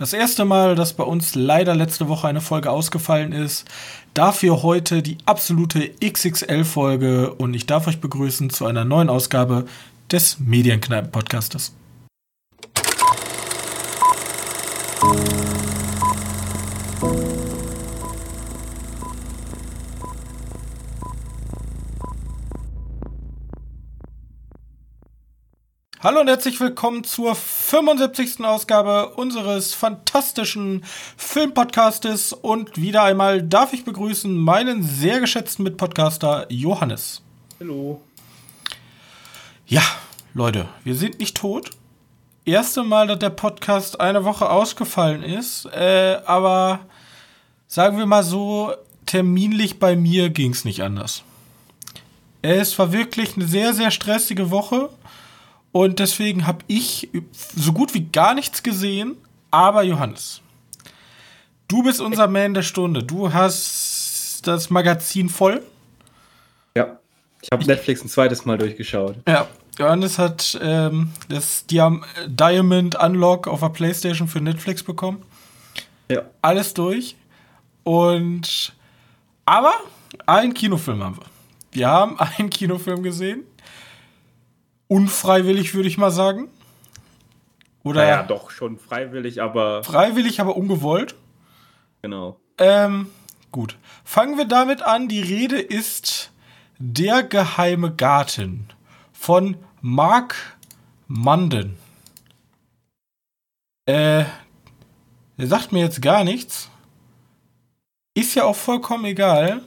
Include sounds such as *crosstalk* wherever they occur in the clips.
Das erste Mal, dass bei uns leider letzte Woche eine Folge ausgefallen ist. Dafür heute die absolute XXL-Folge und ich darf euch begrüßen zu einer neuen Ausgabe des Medienkneipen-Podcastes. Hallo und herzlich willkommen zur 75. Ausgabe unseres fantastischen Filmpodcastes und wieder einmal darf ich begrüßen meinen sehr geschätzten Mitpodcaster Johannes. Hallo. Ja, Leute, wir sind nicht tot. Erste Mal, dass der Podcast eine Woche ausgefallen ist, äh, aber sagen wir mal so, terminlich bei mir ging es nicht anders. Es war wirklich eine sehr, sehr stressige Woche und deswegen habe ich so gut wie gar nichts gesehen. Aber Johannes, du bist unser Man der Stunde. Du hast das Magazin voll. Ja, ich habe Netflix ein zweites Mal durchgeschaut. Ja, Johannes hat ähm, das Diam Diamond Unlock auf der PlayStation für Netflix bekommen. Ja. Alles durch. Und aber einen Kinofilm haben wir. Wir haben *laughs* einen Kinofilm gesehen unfreiwillig, würde ich mal sagen. Oder ja, doch schon freiwillig, aber freiwillig, aber ungewollt. Genau. Ähm, gut. Fangen wir damit an. Die Rede ist Der geheime Garten von Mark Munden. Äh, der sagt mir jetzt gar nichts. Ist ja auch vollkommen egal.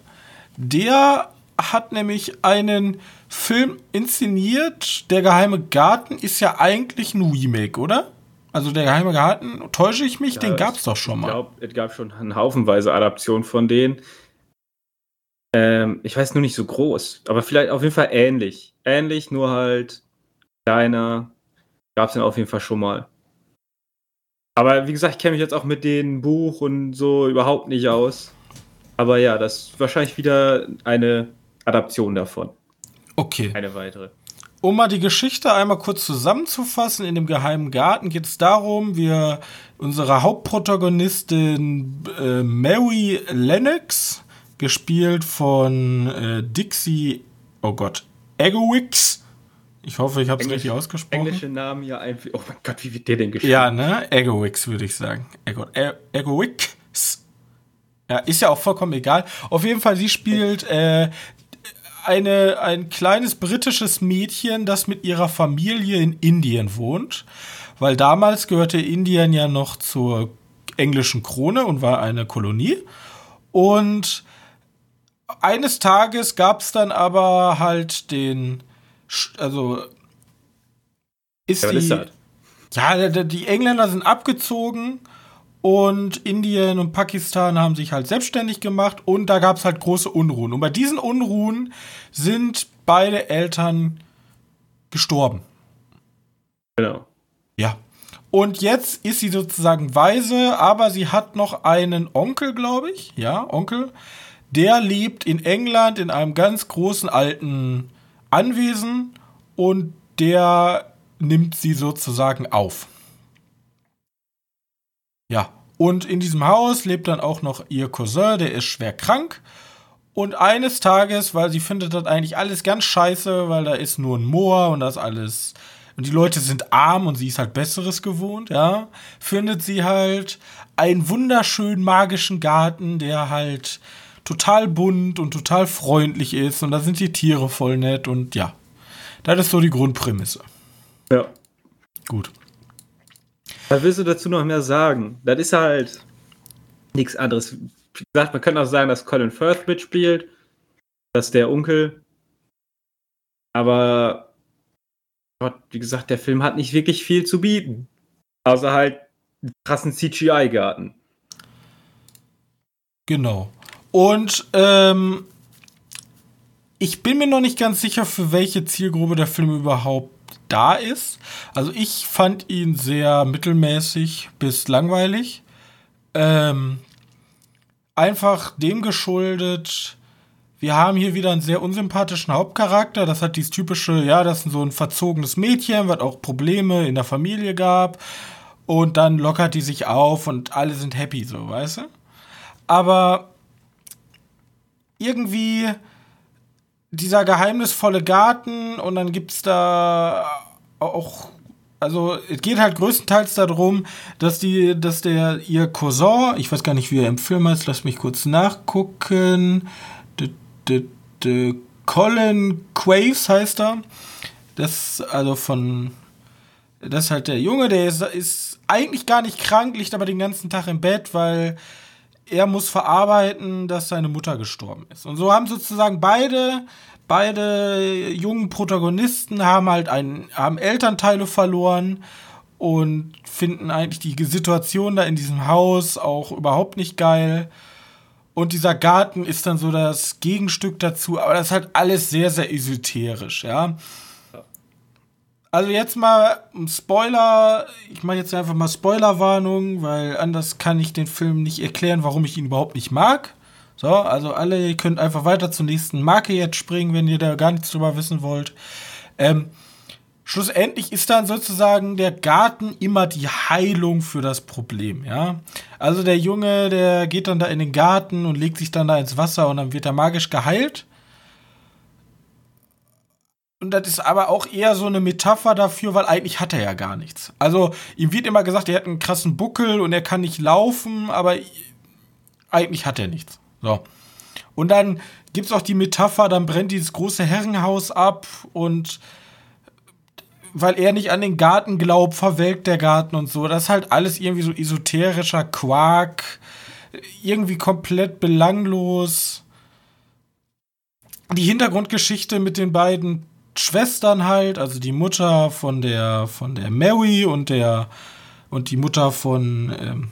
Der hat nämlich einen Film inszeniert. Der geheime Garten ist ja eigentlich ein Remake, oder? Also der geheime Garten, täusche ich mich, ja, den gab es doch schon mal. Ich glaube, es gab schon eine haufenweise Adaption von denen. Ähm, ich weiß nur nicht so groß, aber vielleicht auf jeden Fall ähnlich. Ähnlich, nur halt kleiner. Gab es den auf jeden Fall schon mal. Aber wie gesagt, ich kenne mich jetzt auch mit dem Buch und so überhaupt nicht aus. Aber ja, das ist wahrscheinlich wieder eine Adaption davon. Okay. Eine weitere. Um mal die Geschichte einmal kurz zusammenzufassen, in dem geheimen Garten geht es darum, wir, unsere Hauptprotagonistin äh, Mary Lennox, gespielt von äh, Dixie, oh Gott, Egowix. Ich hoffe, ich habe es richtig ausgesprochen. Englische Namen ja einfach. Oh mein Gott, wie wird der denn geschrieben? Ja, ne? Egowix würde ich sagen. Ego, e Egowix. Ja, ist ja auch vollkommen egal. Auf jeden Fall, sie spielt äh, eine, ein kleines britisches Mädchen, das mit ihrer Familie in Indien wohnt. Weil damals gehörte Indien ja noch zur englischen Krone und war eine Kolonie. Und eines Tages gab es dann aber halt den, also ist ja, die, ist ja, die Engländer sind abgezogen und Indien und Pakistan haben sich halt selbstständig gemacht und da gab es halt große Unruhen. Und bei diesen Unruhen sind beide Eltern gestorben. Genau. Ja. Und jetzt ist sie sozusagen weise, aber sie hat noch einen Onkel, glaube ich. Ja, Onkel. Der lebt in England in einem ganz großen alten Anwesen und der nimmt sie sozusagen auf. Ja, und in diesem Haus lebt dann auch noch ihr Cousin, der ist schwer krank. Und eines Tages, weil sie findet das eigentlich alles ganz scheiße, weil da ist nur ein Moor und das alles. Und die Leute sind arm und sie ist halt Besseres gewohnt, ja. Findet sie halt einen wunderschönen magischen Garten, der halt total bunt und total freundlich ist. Und da sind die Tiere voll nett und ja. Das ist so die Grundprämisse. Ja. Gut. Was willst du dazu noch mehr sagen? Das ist halt nichts anderes. Wie gesagt, man könnte auch sagen, dass Colin Firth mitspielt. Das ist der Onkel. Aber Gott, wie gesagt, der Film hat nicht wirklich viel zu bieten. Außer halt einen krassen CGI-Garten. Genau. Und ähm, ich bin mir noch nicht ganz sicher, für welche Zielgruppe der Film überhaupt da ist. Also ich fand ihn sehr mittelmäßig bis langweilig. Ähm, einfach dem geschuldet, wir haben hier wieder einen sehr unsympathischen Hauptcharakter. Das hat dieses typische, ja, das ist so ein verzogenes Mädchen, was auch Probleme in der Familie gab. und dann lockert die sich auf und alle sind happy, so, weißt du? Aber irgendwie dieser geheimnisvolle Garten und dann gibt's da auch also es geht halt größtenteils darum, dass die, dass der ihr Cousin, ich weiß gar nicht, wie er im Film heißt, lass mich kurz nachgucken. Colin Quaves heißt er. Das, also von. Das ist halt der Junge, der ist, ist eigentlich gar nicht krank, liegt aber den ganzen Tag im Bett, weil er muss verarbeiten, dass seine Mutter gestorben ist. Und so haben sozusagen beide, beide jungen Protagonisten haben halt einen, haben Elternteile verloren und finden eigentlich die Situation da in diesem Haus auch überhaupt nicht geil. Und dieser Garten ist dann so das Gegenstück dazu, aber das ist halt alles sehr, sehr esoterisch, ja. Also jetzt mal Spoiler, ich mache jetzt einfach mal Spoilerwarnung, weil anders kann ich den Film nicht erklären, warum ich ihn überhaupt nicht mag. So, also alle, ihr könnt einfach weiter zur nächsten Marke jetzt springen, wenn ihr da gar nichts drüber wissen wollt. Ähm, schlussendlich ist dann sozusagen der Garten immer die Heilung für das Problem, ja. Also der Junge, der geht dann da in den Garten und legt sich dann da ins Wasser und dann wird er magisch geheilt. Und das ist aber auch eher so eine Metapher dafür, weil eigentlich hat er ja gar nichts. Also ihm wird immer gesagt, er hat einen krassen Buckel und er kann nicht laufen, aber eigentlich hat er nichts. So. Und dann gibt es auch die Metapher, dann brennt dieses große Herrenhaus ab und weil er nicht an den Garten glaubt, verwelkt der Garten und so. Das ist halt alles irgendwie so esoterischer Quark, irgendwie komplett belanglos. Die Hintergrundgeschichte mit den beiden Schwestern halt, also die Mutter von der von der Mary und der und die Mutter von ähm,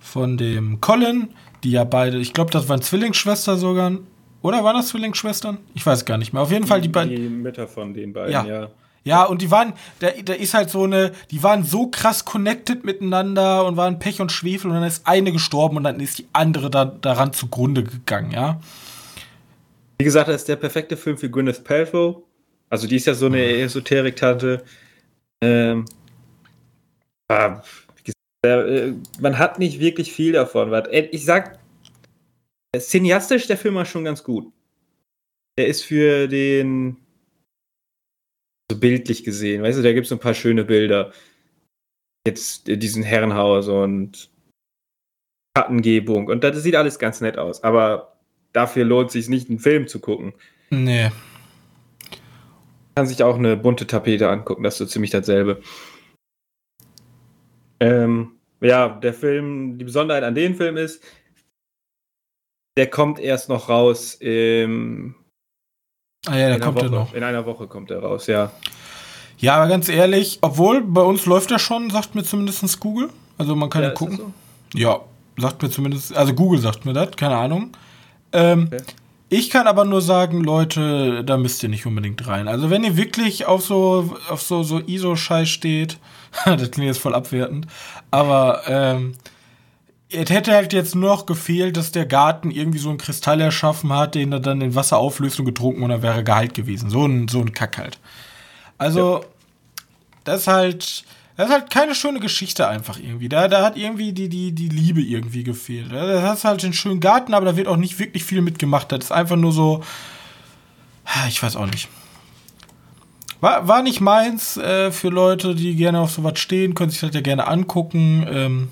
von dem Colin, die ja beide, ich glaube, das waren Zwillingsschwestern sogar, oder waren das Zwillingsschwestern? Ich weiß gar nicht mehr. Auf jeden Fall die beiden. Die Mütter von den beiden, ja. ja. Ja, und die waren, da, da ist halt so eine, die waren so krass connected miteinander und waren Pech und Schwefel und dann ist eine gestorben und dann ist die andere da, daran zugrunde gegangen, ja. Wie gesagt, das ist der perfekte Film für Gwyneth Paltrow. Also die ist ja so eine Esoterik-Tante. Ähm, äh, man hat nicht wirklich viel davon. Ich sag, cineastisch der Film war schon ganz gut. Der ist für den so bildlich gesehen, weißt du, da gibt es ein paar schöne Bilder. Jetzt diesen Herrenhaus und Schattengebung und das sieht alles ganz nett aus, aber dafür lohnt es sich nicht, einen Film zu gucken. Nee kann sich auch eine bunte Tapete angucken, das ist so ziemlich dasselbe. Ähm, ja, der Film, die Besonderheit an dem Film ist, der kommt erst noch raus im. Ah ja, der kommt ja noch. In einer Woche kommt er raus, ja. Ja, aber ganz ehrlich, obwohl bei uns läuft er schon, sagt mir zumindest Google. Also man kann ja, gucken. So? Ja, sagt mir zumindest, also Google sagt mir das, keine Ahnung. Ähm, okay. Ich kann aber nur sagen, Leute, da müsst ihr nicht unbedingt rein. Also wenn ihr wirklich auf so auf so so ISO-Scheiß steht, *laughs* das klingt jetzt voll abwertend, aber ähm, es hätte halt jetzt nur noch gefehlt, dass der Garten irgendwie so einen Kristall erschaffen hat, den er dann in Wasser auflöst und getrunken und dann wäre geheilt gewesen. So ein, so ein Kack halt. Also, ja. das halt, das ist halt keine schöne Geschichte einfach irgendwie. Da, da hat irgendwie die, die, die Liebe irgendwie gefehlt. Da hast halt einen schönen Garten, aber da wird auch nicht wirklich viel mitgemacht. Das ist einfach nur so. Ich weiß auch nicht. War, war nicht meins äh, für Leute, die gerne auf sowas stehen, können sich das ja gerne angucken. Ähm,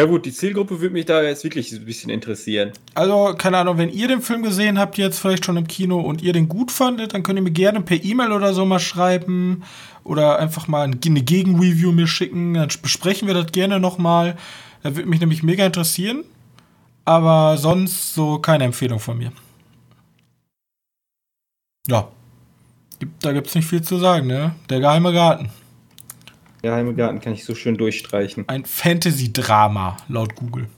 ja gut, die Zielgruppe würde mich da jetzt wirklich ein bisschen interessieren. Also, keine Ahnung, wenn ihr den Film gesehen habt, jetzt vielleicht schon im Kino und ihr den gut fandet, dann könnt ihr mir gerne per E-Mail oder so mal schreiben oder einfach mal eine Gegenreview mir schicken. Dann besprechen wir das gerne nochmal. Das würde mich nämlich mega interessieren. Aber sonst so keine Empfehlung von mir. Ja. Da gibt es nicht viel zu sagen, ne? Der geheime Garten. Geheime Garten kann ich so schön durchstreichen. Ein Fantasy-Drama, laut Google.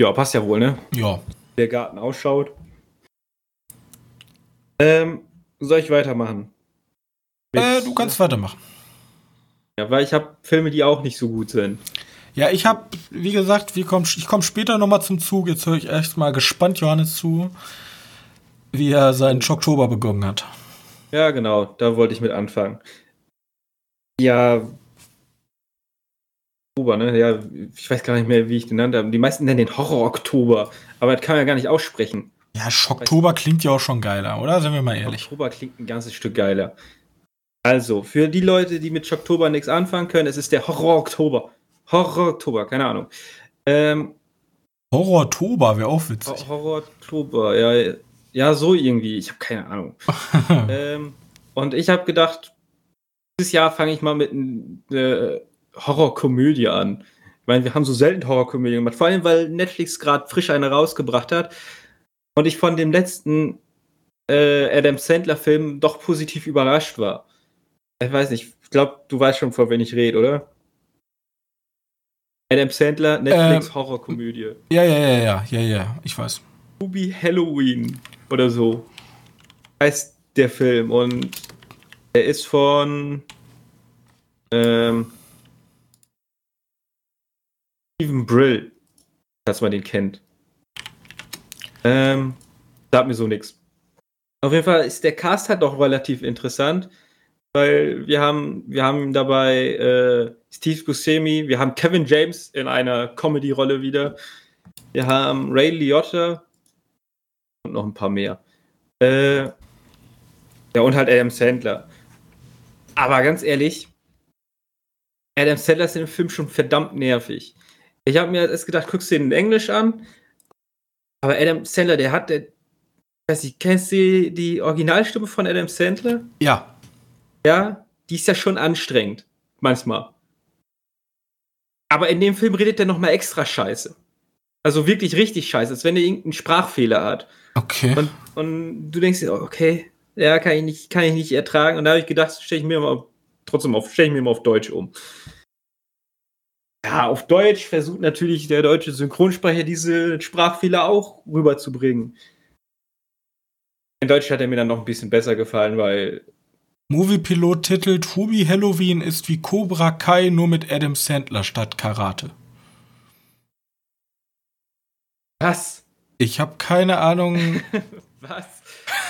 Ja, passt ja wohl, ne? Ja. Der Garten ausschaut. Ähm, soll ich weitermachen? Äh, du kannst weitermachen. Ja, weil ich habe Filme, die auch nicht so gut sind. Ja, ich habe, wie gesagt, wir kommen, ich komme später nochmal zum Zug. Jetzt höre ich echt mal gespannt Johannes zu, wie er seinen Oktober begonnen hat. Ja, genau, da wollte ich mit anfangen. Ja. Oktober, ne? Ja, ich weiß gar nicht mehr, wie ich den nannte. Die meisten nennen den Horror-Oktober. Aber das kann man ja gar nicht aussprechen. Ja, Schocktober klingt ja auch schon geiler, oder? Sind wir mal ehrlich. Oktober klingt ein ganzes Stück geiler. Also, für die Leute, die mit Schocktober nichts anfangen können, es ist der Horror-Oktober. Horror-Oktober, keine Ahnung. Ähm, Horror-Tober wäre auch witzig. Horror-Oktober, ja, ja, so irgendwie. Ich habe keine Ahnung. *laughs* ähm, und ich habe gedacht, dieses Jahr fange ich mal mit einer äh, Horrorkomödie an. Ich meine, wir haben so selten Horrorkomödien gemacht, vor allem weil Netflix gerade frisch eine rausgebracht hat und ich von dem letzten äh, Adam Sandler-Film doch positiv überrascht war. Ich weiß nicht, ich glaube, du weißt schon, vor wen ich rede, oder? Adam Sandler, Netflix ähm, Horrorkomödie. Ja, ja, ja, ja, ja, ja, ich weiß. Ruby Halloween oder so heißt der Film und er ist von ähm, Steven Brill, dass man den kennt. Ähm, sagt mir so nichts. Auf jeden Fall ist der Cast halt doch relativ interessant, weil wir haben, wir haben dabei äh, Steve Buscemi, wir haben Kevin James in einer Comedy-Rolle wieder, wir haben Ray Liotta und noch ein paar mehr. Äh, ja, und halt Adam Sandler. Aber ganz ehrlich, Adam Sandler ist in dem Film schon verdammt nervig. Ich habe mir erst gedacht, guckst du den in Englisch an, aber Adam Sandler, der hat, der, weiß ich, kennst du die Originalstimme von Adam Sandler? Ja. Ja, die ist ja schon anstrengend, manchmal. Aber in dem Film redet er nochmal extra scheiße. Also wirklich richtig scheiße, als wenn er irgendeinen Sprachfehler hat. Okay. Und, und du denkst dir, okay, ja, kann ich nicht, kann ich nicht ertragen. Und da habe ich gedacht, stelle ich mir mal trotzdem auf, stelle ich mir mal auf Deutsch um. Ja, auf Deutsch versucht natürlich der deutsche Synchronsprecher diese Sprachfehler auch rüberzubringen. In Deutsch hat er mir dann noch ein bisschen besser gefallen, weil. Moviepilot titelt Hubi Halloween ist wie Cobra Kai nur mit Adam Sandler statt Karate. Was? Ich habe keine Ahnung. *laughs* Was?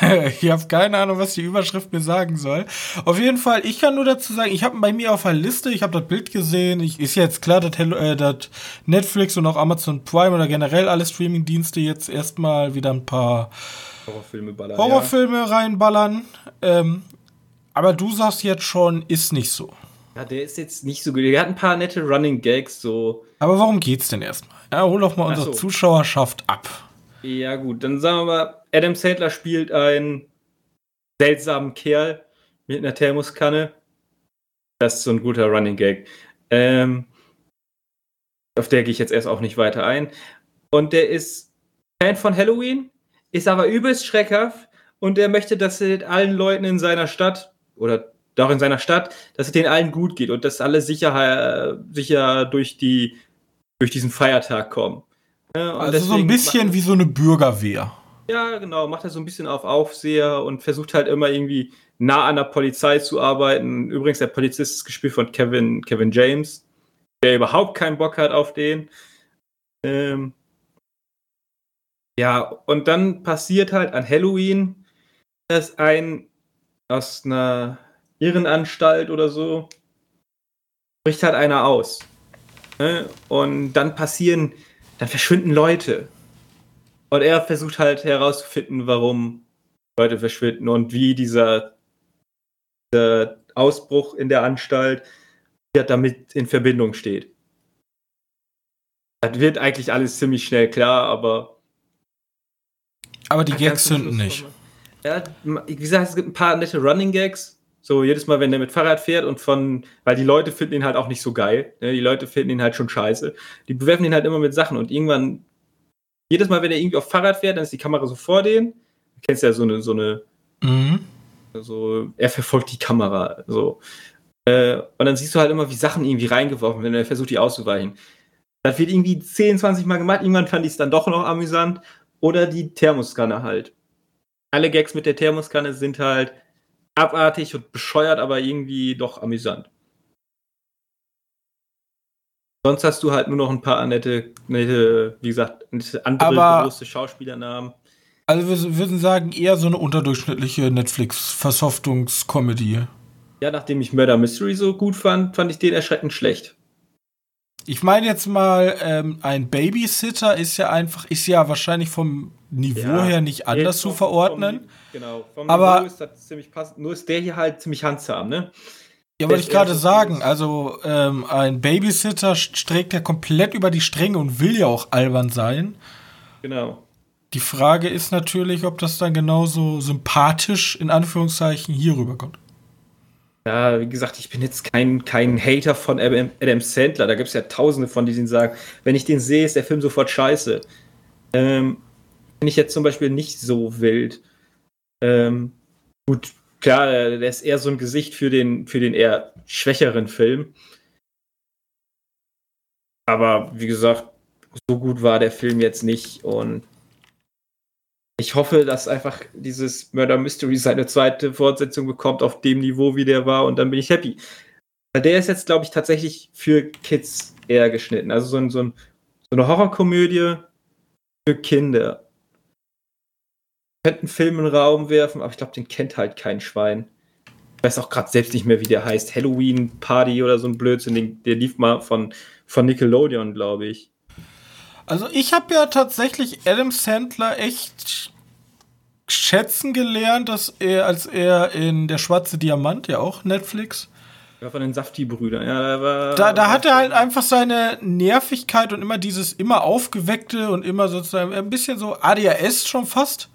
*laughs* ich habe keine Ahnung, was die Überschrift mir sagen soll. Auf jeden Fall, ich kann nur dazu sagen, ich habe bei mir auf der Liste, ich habe das Bild gesehen. Ich, ist jetzt klar, dass, äh, dass Netflix und auch Amazon Prime oder generell alle Streaming-Dienste jetzt erstmal wieder ein paar Horrorfilme, ballern, Horrorfilme ja. reinballern. Ähm, aber du sagst jetzt schon, ist nicht so. Ja, der ist jetzt nicht so gut. Der hat ein paar nette Running Gags so. Aber warum geht's denn erstmal? Ja, hol doch mal unsere so. Zuschauerschaft ab. Ja, gut, dann sagen wir mal, Adam Sandler spielt einen seltsamen Kerl mit einer Thermoskanne. Das ist so ein guter Running Gag. Ähm, auf der gehe ich jetzt erst auch nicht weiter ein. Und der ist Fan von Halloween, ist aber übelst schreckhaft und er möchte, dass es allen Leuten in seiner Stadt oder doch in seiner Stadt, dass es denen allen gut geht und dass alle sicher, sicher durch, die, durch diesen Feiertag kommen. Also so ein bisschen wie so eine Bürgerwehr. Ja, genau, macht er so ein bisschen auf Aufseher und versucht halt immer irgendwie nah an der Polizei zu arbeiten. Übrigens, der Polizist ist gespielt von Kevin, Kevin James, der überhaupt keinen Bock hat auf den. Ähm ja, und dann passiert halt an Halloween, dass ein aus einer Irrenanstalt oder so bricht halt einer aus. Ne? Und dann passieren, dann verschwinden Leute. Und er versucht halt herauszufinden, warum Leute verschwinden und wie dieser, dieser Ausbruch in der Anstalt damit in Verbindung steht. Das wird eigentlich alles ziemlich schnell klar, aber. Aber die Gags zünden nicht. Ja, wie gesagt, es gibt ein paar nette Running Gags. So jedes Mal, wenn der mit Fahrrad fährt und von, weil die Leute finden ihn halt auch nicht so geil. Ne? Die Leute finden ihn halt schon scheiße. Die bewerfen ihn halt immer mit Sachen und irgendwann jedes Mal, wenn er irgendwie auf Fahrrad fährt, dann ist die Kamera so vor denen. Du kennst ja so eine, so eine, mhm. so, er verfolgt die Kamera, so. Äh, und dann siehst du halt immer, wie Sachen irgendwie reingeworfen werden, er versucht, die auszuweichen. Das wird irgendwie 10, 20 Mal gemacht, irgendwann fand ich es dann doch noch amüsant. Oder die Thermoskanne halt. Alle Gags mit der Thermoskanne sind halt abartig und bescheuert, aber irgendwie doch amüsant. Sonst hast du halt nur noch ein paar nette, nette wie gesagt, andere Aber große Schauspielernamen. Also wir würden sagen, eher so eine unterdurchschnittliche Netflix-Versoftungskomödie. Ja, nachdem ich Murder Mystery so gut fand, fand ich den erschreckend schlecht. Ich meine jetzt mal, ähm, ein Babysitter ist ja einfach, ist ja wahrscheinlich vom Niveau ja, her nicht anders zu verordnen. Vom, genau, vom aber Niveau ist das ziemlich passend. Nur ist der hier halt ziemlich handsam, ne? Ja, wollte ich gerade sagen. Also, ähm, ein Babysitter streckt ja komplett über die Stränge und will ja auch albern sein. Genau. Die Frage ist natürlich, ob das dann genauso sympathisch in Anführungszeichen hier rüberkommt. Ja, wie gesagt, ich bin jetzt kein, kein Hater von Adam Sandler. Da gibt es ja tausende von, die sagen, wenn ich den sehe, ist der Film sofort scheiße. Ähm, Finde ich jetzt zum Beispiel nicht so wild. Ähm, gut, klar, der ist eher so ein Gesicht für den, für den eher schwächeren Film. Aber wie gesagt, so gut war der Film jetzt nicht und ich hoffe, dass einfach dieses Murder Mystery seine zweite Fortsetzung bekommt auf dem Niveau, wie der war, und dann bin ich happy. Weil der ist jetzt, glaube ich, tatsächlich für Kids eher geschnitten. Also so, ein, so, ein, so eine Horrorkomödie für Kinder. Ich könnte einen Film in den Raum werfen, aber ich glaube, den kennt halt kein Schwein. Ich weiß auch gerade selbst nicht mehr, wie der heißt. Halloween Party oder so ein Blödsinn. Der lief mal von, von Nickelodeon, glaube ich. Also ich habe ja tatsächlich Adam Sandler echt schätzen gelernt, dass er, als er in Der schwarze Diamant, ja auch Netflix. Ja, von den Safti-Brüdern, ja, da war. Da, da hat er halt einfach seine Nervigkeit und immer dieses immer aufgeweckte und immer sozusagen ein bisschen so ADHS schon fast.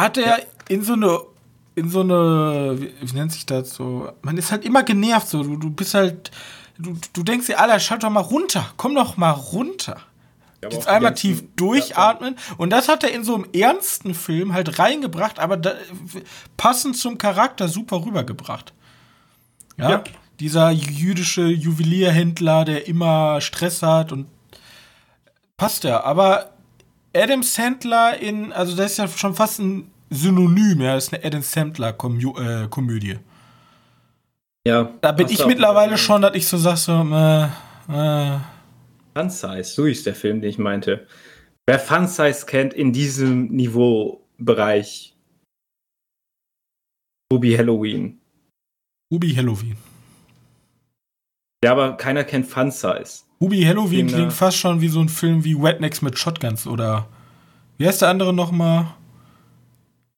Hat er ja. in so eine, in so eine, wie, wie, nennt sich das so? Man ist halt immer genervt, so. Du, du bist halt, du, du denkst dir, Alter, schalt doch mal runter, komm doch mal runter. Jetzt einmal tief durchatmen. Und das hat er in so einem ernsten Film halt reingebracht, aber da, passend zum Charakter super rübergebracht. Ja? ja. Dieser jüdische Juwelierhändler, der immer Stress hat und passt ja. Aber Adam Sandler in, also das ist ja schon fast ein Synonym, ja, das ist eine Adam Sandler äh, Komödie. Ja. Da bin ich mittlerweile schon, dass ich so sag so, äh, äh, Fun Size, so ist der Film, den ich meinte. Wer Fun Size kennt in diesem Niveaubereich, Ruby Halloween. Ruby Halloween. Ja, aber keiner kennt Fun Size. Ruby Halloween Den, klingt fast schon wie so ein Film wie Rednecks mit Shotguns oder wie heißt der andere nochmal?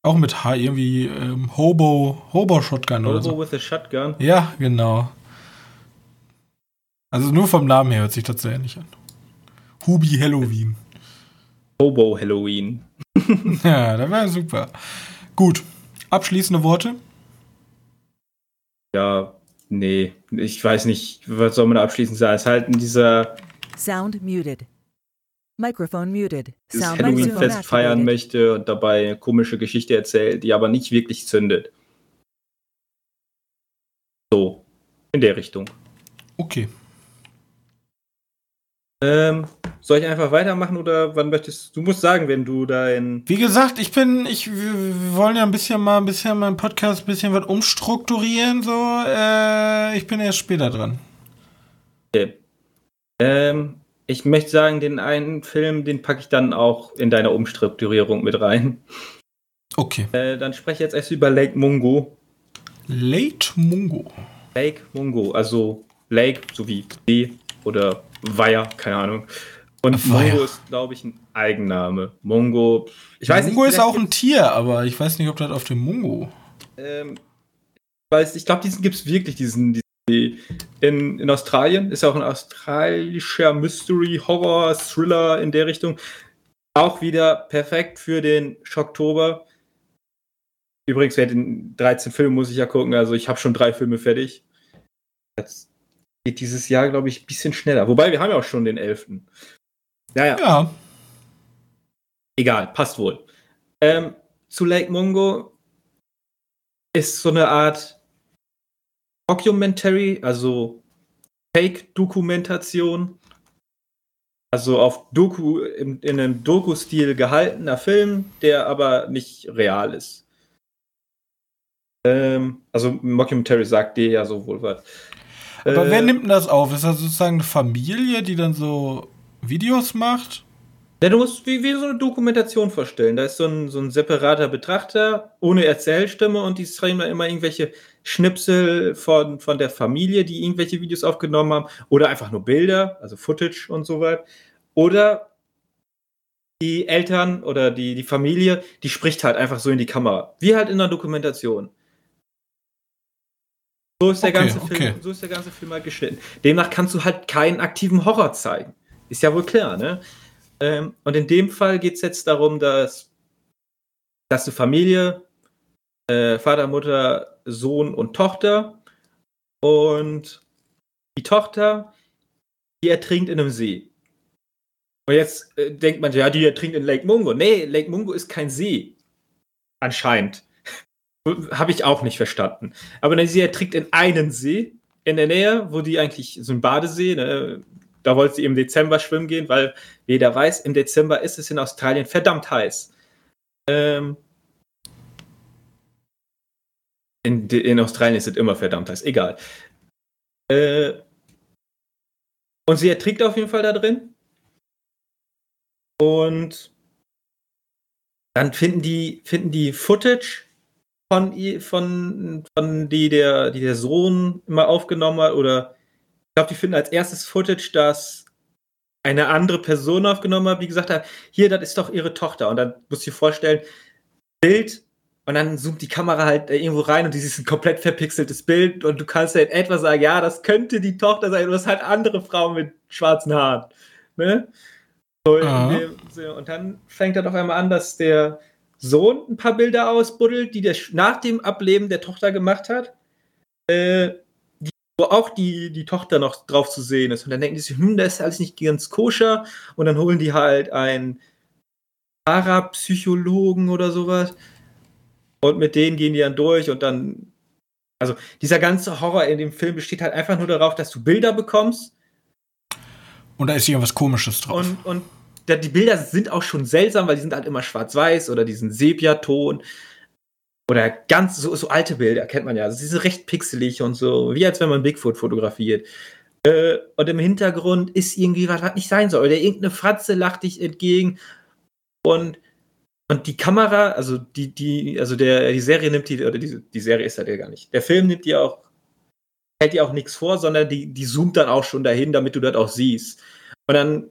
Auch mit H, irgendwie ähm, Hobo, Hobo Shotgun Hobo oder so. Hobo with a Shotgun? Ja, genau. Also nur vom Namen her hört sich das sehr ähnlich an. Hubi Halloween. Hobo Halloween. *laughs* ja, das wäre super. Gut. Abschließende Worte? Ja, nee. Ich weiß nicht, was soll man abschließend sagen? Es ist halt in dieser. Sound muted. Microphone muted. Sound Halloween-Fest feiern möchte und dabei eine komische Geschichte erzählt, die aber nicht wirklich zündet. So. In der Richtung. Okay. Ähm, soll ich einfach weitermachen oder wann möchtest du? Musst sagen, wenn du dein. Wie gesagt, ich bin, ich, wir wollen ja ein bisschen mal, ein bisschen meinen Podcast ein bisschen was umstrukturieren, so. Äh, ich bin erst später dran. Okay. Ähm, ich möchte sagen, den einen Film, den packe ich dann auch in deine Umstrukturierung mit rein. Okay. Äh, dann spreche ich jetzt erst über Lake Mungo. Lake Mungo. Lake Mungo, also Lake sowie See oder Weiher, keine Ahnung. Und Mongo ist, glaube ich, ein Eigenname. Mongo, ich weiß Mongo nicht. ist auch ein Tier, aber ich weiß nicht, ob das auf dem Mongo. Ähm, weiß, ich glaube, diesen gibt es wirklich, diesen, diesen in, in Australien. Ist ja auch ein australischer Mystery, Horror, Thriller in der Richtung. Auch wieder perfekt für den Schocktober. Übrigens, wer den 13 Filme muss ich ja gucken. Also ich habe schon drei Filme fertig. Jetzt geht dieses Jahr, glaube ich, ein bisschen schneller. Wobei, wir haben ja auch schon den 11. Naja. Ja. Egal, passt wohl. Ähm, zu Lake Mungo ist so eine Art Documentary, also Fake-Dokumentation. Also auf Doku, in, in einem Doku-Stil gehaltener Film, der aber nicht real ist. Ähm, also Mockumentary sagt dir ja so wohl was. Aber äh, wer nimmt denn das auf? Ist das sozusagen eine Familie, die dann so Videos macht? Ja, du musst wie, wie so eine Dokumentation vorstellen. Da ist so ein, so ein separater Betrachter ohne Erzählstimme und die streamen da immer irgendwelche Schnipsel von, von der Familie, die irgendwelche Videos aufgenommen haben, oder einfach nur Bilder, also Footage und so weiter. Oder die Eltern oder die, die Familie, die spricht halt einfach so in die Kamera. Wie halt in einer Dokumentation. So ist, der Okay, ganze okay. Film, so ist der ganze Film halt geschnitten. Demnach kannst du halt keinen aktiven Horror zeigen. Ist ja wohl klar, ne? Ähm, und in dem Fall geht es jetzt darum, dass, dass du Familie, äh, Vater, Mutter, Sohn und Tochter und die Tochter, die ertrinkt in einem See. Und jetzt äh, denkt man, ja, die ertrinkt in Lake Mungo. Nee, Lake Mungo ist kein See. Anscheinend. Habe ich auch nicht verstanden. Aber sie ertrinkt in einen See in der Nähe, wo die eigentlich so ein Badesee, ne, da wollte sie im Dezember schwimmen gehen, weil jeder weiß, im Dezember ist es in Australien verdammt heiß. Ähm, in, in Australien ist es immer verdammt heiß, egal. Äh, und sie ertrinkt auf jeden Fall da drin. Und dann finden die, finden die Footage von, von, von die, der, die der Sohn immer aufgenommen hat. Oder ich glaube, die finden als erstes Footage, dass eine andere Person aufgenommen hat, die gesagt hat, hier, das ist doch ihre Tochter. Und dann musst du dir vorstellen, Bild und dann zoomt die Kamera halt äh, irgendwo rein und dieses ein komplett verpixeltes Bild und du kannst halt etwa sagen, ja, das könnte die Tochter sein, du hast halt andere Frauen mit schwarzen Haaren. Ne? In so, und dann fängt er doch einmal an, dass der Sohn ein paar Bilder ausbuddelt, die der nach dem Ableben der Tochter gemacht hat, äh, die, wo auch die, die Tochter noch drauf zu sehen ist. Und dann denken die sich, hm, das ist alles nicht ganz koscher. Und dann holen die halt einen Parapsychologen oder sowas. Und mit denen gehen die dann durch und dann. Also, dieser ganze Horror in dem Film besteht halt einfach nur darauf, dass du Bilder bekommst Und da ist irgendwas Komisches drauf. und, und da, die Bilder sind auch schon seltsam, weil die sind halt immer schwarz-weiß oder diesen Sepiaton. Oder ganz so, so alte Bilder, kennt man ja. Also, sie sind recht pixelig und so, wie als wenn man Bigfoot fotografiert. Äh, und im Hintergrund ist irgendwie was, was nicht sein soll. Oder irgendeine Fratze lacht dich entgegen. Und, und die Kamera, also die, die, also der, die Serie nimmt die, oder die, die Serie ist halt ja gar nicht. Der Film nimmt dir auch, hält dir auch nichts vor, sondern die, die zoomt dann auch schon dahin, damit du das auch siehst. Und dann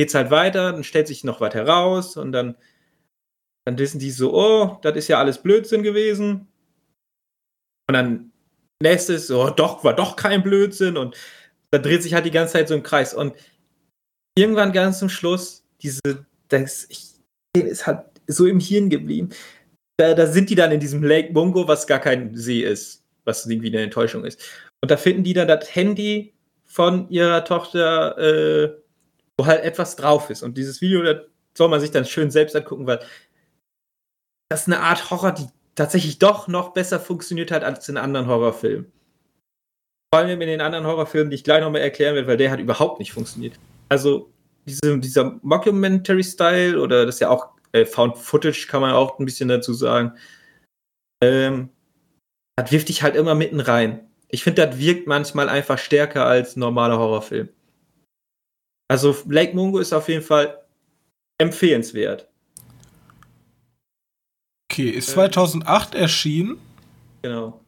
geht's halt weiter, dann stellt sich noch was heraus und dann, dann wissen die so, oh, das ist ja alles Blödsinn gewesen. Und dann nächstes, oh, doch, war doch kein Blödsinn und dann dreht sich halt die ganze Zeit so im Kreis und irgendwann ganz zum Schluss, diese, das, ist halt so im Hirn geblieben. Da, da sind die dann in diesem Lake Mungo, was gar kein See ist, was irgendwie eine Enttäuschung ist. Und da finden die dann das Handy von ihrer Tochter, äh, wo halt etwas drauf ist. Und dieses Video, das soll man sich dann schön selbst angucken, weil das ist eine Art Horror, die tatsächlich doch noch besser funktioniert hat als in anderen Horrorfilmen. Vor allem in den anderen Horrorfilmen, die ich gleich nochmal erklären werde, weil der hat überhaupt nicht funktioniert. Also diese, dieser Mockumentary-Style oder das ist ja auch äh, Found Footage, kann man auch ein bisschen dazu sagen. Ähm, das wirft dich halt immer mitten rein. Ich finde, das wirkt manchmal einfach stärker als normaler Horrorfilm. Also Lake Mungo ist auf jeden Fall empfehlenswert. Okay, ist 2008 erschienen. Genau.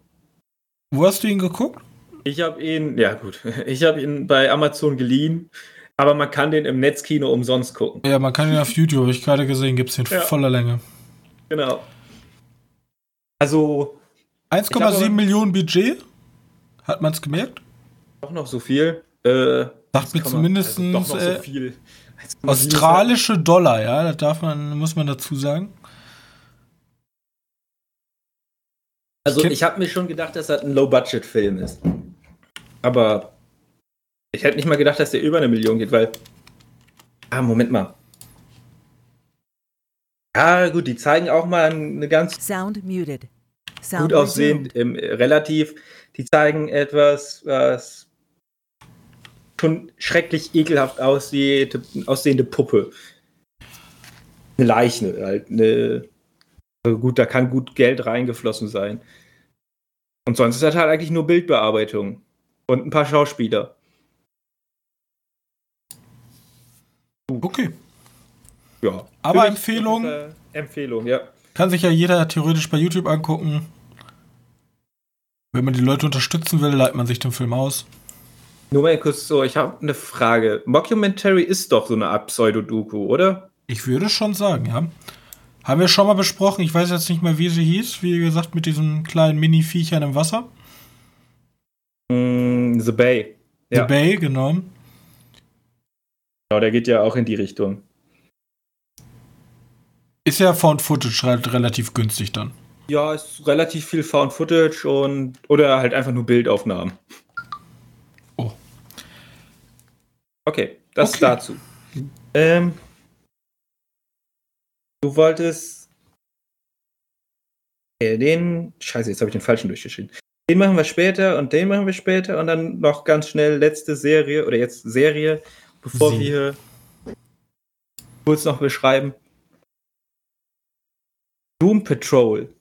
Wo hast du ihn geguckt? Ich habe ihn, ja gut, *laughs* ich habe ihn bei Amazon geliehen, aber man kann den im Netzkino umsonst gucken. Ja, man kann ihn auf YouTube, habe ich gerade gesehen, gibt es in Ja. voller Länge. Genau. Also 1,7 Ich habe- Millionen Budget. Hat man es gemerkt? doch noch so viel. Äh, Sagt mir zumindest also doch noch äh, so viel. australische Dollar, ja, das darf man, muss man dazu sagen. Also ich habe mir schon gedacht, dass das ein Low-Budget-Film ist. Aber ich hätte nicht mal gedacht, dass der über eine Million geht, weil. Ah, Moment mal. Ja, gut, die zeigen auch mal eine ganz Sound muted. Sound gut aussehend, ähm, relativ. Die zeigen etwas, was schon schrecklich ekelhaft aussieht, aussehende Puppe. Eine Leiche, halt. Eine, also gut, da kann gut Geld reingeflossen sein. Und sonst ist das halt eigentlich nur Bildbearbeitung. Und ein paar Schauspieler. Okay. Ja. Aber Empfehlung? jeden Fall Empfehlung, ja. Kann sich ja jeder theoretisch bei YouTube angucken. Wenn man die Leute unterstützen will, leitet man sich den Film aus. Nur mal kurz so, ich habe eine Frage. Mockumentary ist doch so eine Art Pseudodoku, oder? Ich würde schon sagen, ja. Haben wir schon mal besprochen. Ich weiß jetzt nicht mehr, wie sie hieß. Wie gesagt, mit diesen kleinen Mini-Viechern im Wasser. Mm, The Bay. The Ja. Bay, genau. Genau, der geht ja auch in die Richtung. Ist ja Found Footage halt relativ günstig dann. Ja, ist relativ viel Found Footage und oder halt einfach nur Bildaufnahmen. Oh. Okay, das Okay. dazu. Ähm, du wolltest äh, den. Scheiße, jetzt habe ich den falschen durchgeschrieben. Den machen wir später und den machen wir später und dann noch ganz schnell letzte Serie oder jetzt Serie, bevor Sie. wir kurz noch beschreiben. Doom Patrol.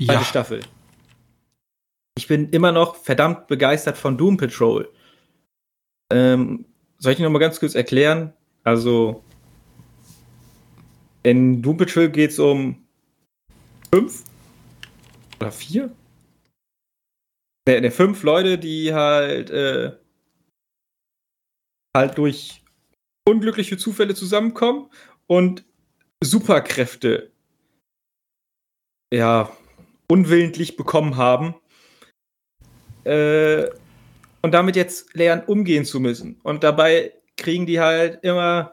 Zweite Ja. Staffel. Ich bin immer noch verdammt begeistert von Doom Patrol. Ähm, soll ich noch mal ganz kurz erklären? Also, in Doom Patrol geht es um fünf oder vier? Ne, ne, fünf Leute, die halt, äh, halt durch unglückliche Zufälle zusammenkommen und Superkräfte ja, unwillentlich bekommen haben. Äh, und damit jetzt lernen, umgehen zu müssen. Und dabei kriegen die halt immer,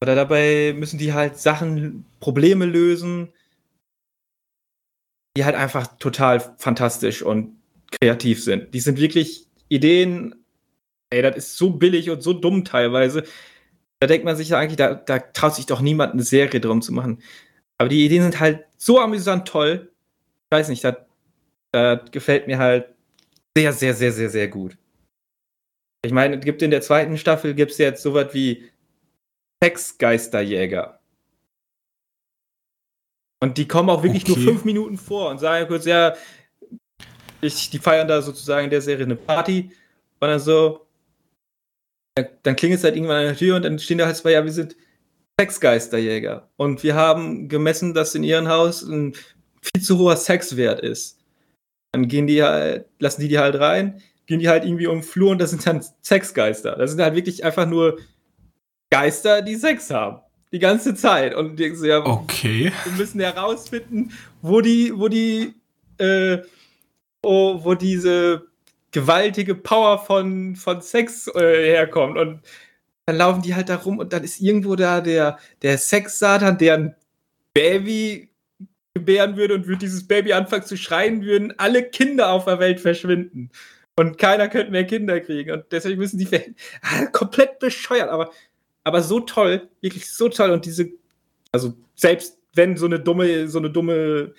oder dabei müssen die halt Sachen, Probleme lösen, die halt einfach total fantastisch und kreativ sind. Die sind wirklich Ideen, ey, das ist so billig und so dumm teilweise. Da denkt man sich ja eigentlich, da, da traut sich doch niemand eine Serie drum zu machen. Aber die Ideen sind halt so amüsant toll. Ich weiß nicht, das, das gefällt mir halt sehr, sehr, sehr, sehr, sehr gut. Ich meine, es gibt in der zweiten Staffel gibt's jetzt sowas wie Sexgeisterjäger. Und die kommen auch wirklich Okay. nur fünf Minuten vor und sagen kurz, ja, ich, die feiern da sozusagen in der Serie eine Party und dann so, dann, klingelt es halt irgendwann an der Tür und dann stehen da halt zwei, ja, wir sind Sexgeisterjäger. Und wir haben gemessen, dass in ihrem Haus ein viel zu hoher Sexwert ist. Dann gehen die halt, lassen die die halt rein, gehen die halt irgendwie um den Flur und das sind dann Sexgeister. Das sind halt wirklich einfach nur Geister, die Sex haben. Die ganze Zeit. Und die so, ja, Okay. wir müssen herausfinden, wo die, wo die, äh, wo, wo diese gewaltige Power von, von Sex äh, herkommt. Und dann laufen die halt da rum und dann ist irgendwo da der, der Sex-Satan, der ein Baby gebären würde und würde dieses Baby anfangen zu schreien, würden alle Kinder auf der Welt verschwinden. Und keiner könnte mehr Kinder kriegen. Und deswegen müssen die ah, komplett bescheuert, aber, aber so toll, wirklich so toll. Und diese, also selbst wenn so eine dumme, so eine dumme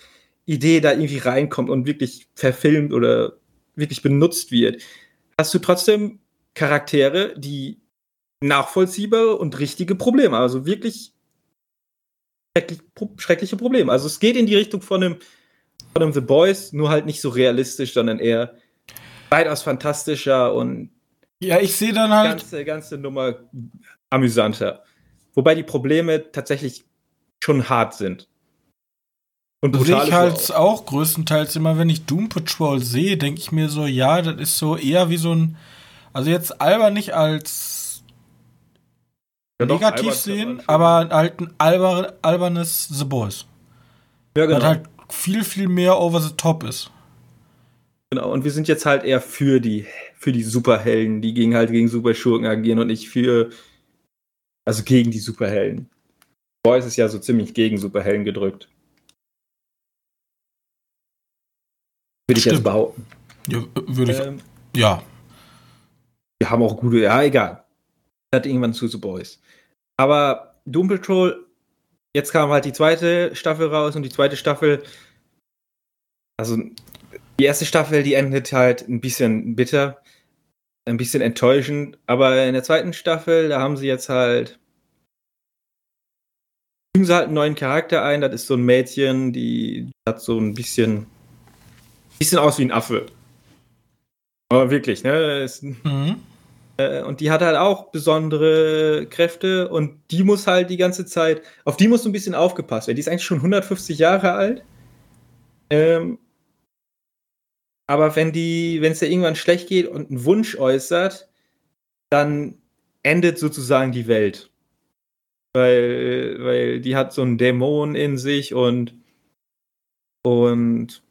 Idee da irgendwie reinkommt und wirklich verfilmt oder wirklich benutzt wird, hast du trotzdem Charaktere, die nachvollziehbare und richtige Probleme, also wirklich schrecklich, schreckliche Probleme. Also es geht in die Richtung von einem, von einem The Boys, nur halt nicht so realistisch, sondern eher weitaus fantastischer und Ja, ich sehe dann halt. ganze, ganze Nummer amüsanter. Wobei die Probleme tatsächlich schon hart sind. Und Sehe ich halt es auch größtenteils immer, wenn ich Doom Patrol sehe, denke ich mir so, ja, das ist so eher wie so ein, also jetzt albern nicht als Ja, doch, negativ man sehen, aber halt ein alber, albernes The Boys. ja, genau. Das halt viel, viel mehr over the top ist. genau. Und wir sind jetzt halt eher für die, für die Superhelden, die gegen halt gegen Superschurken agieren und nicht für, also gegen die Superhelden. Boys ist ja so ziemlich gegen Superhelden gedrückt. Würde ich jetzt behaupten. Ja, würde ich, Ähm, ja. Wir haben auch gute, ja, egal. Hat irgendwann zu The Boys. Aber Doom Patrol, jetzt kam halt die zweite Staffel raus und die zweite Staffel, also die erste Staffel, die endet halt ein bisschen bitter, ein bisschen enttäuschend, aber in der zweiten Staffel, da haben sie jetzt halt, fügen sie halt einen neuen Charakter ein, das ist so ein Mädchen, die hat so ein bisschen, bisschen aus wie ein Affe. Aber wirklich, ne? Ist, Mhm. Äh, und die hat halt auch besondere Kräfte und die muss halt die ganze Zeit, auf die muss so ein bisschen aufgepasst werden. Die ist eigentlich schon 150 Jahre alt. Ähm, aber wenn die, wenn es ja irgendwann schlecht geht und einen Wunsch äußert, dann endet sozusagen die Welt. Weil, weil die hat so einen Dämon in sich und und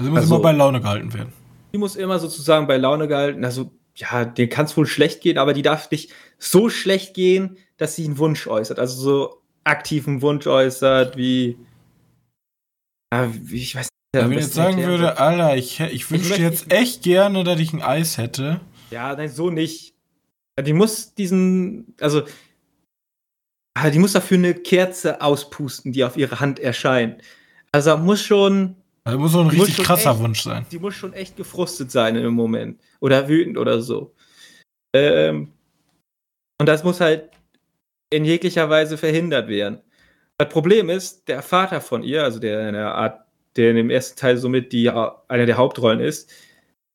Also muss Also- immer bei Laune gehalten werden. die muss immer sozusagen bei Laune gehalten. Also, ja, dir kann es wohl schlecht gehen, aber die darf nicht so schlecht gehen, dass sie einen Wunsch äußert. Also so aktiven Wunsch äußert, wie. Ja, wie ich weiß nicht. Wenn ich jetzt sagen würde, Alter, ich, ich wünschte jetzt echt gerne, dass ich ein Eis hätte. Ja, nein, so nicht. Die muss diesen, also, ah, die muss dafür eine Kerze auspusten, die auf ihre Hand erscheint. Also muss schon, Also muss so ein Die richtig schon krasser echt- Wunsch sein. die muss schon echt gefrustet sein im Moment. Oder wütend oder so. Ähm, und das muss halt in jeglicher Weise verhindert werden. Das Problem ist, der Vater von ihr, also der in der Art, der in dem ersten Teil somit die, einer der Hauptrollen ist,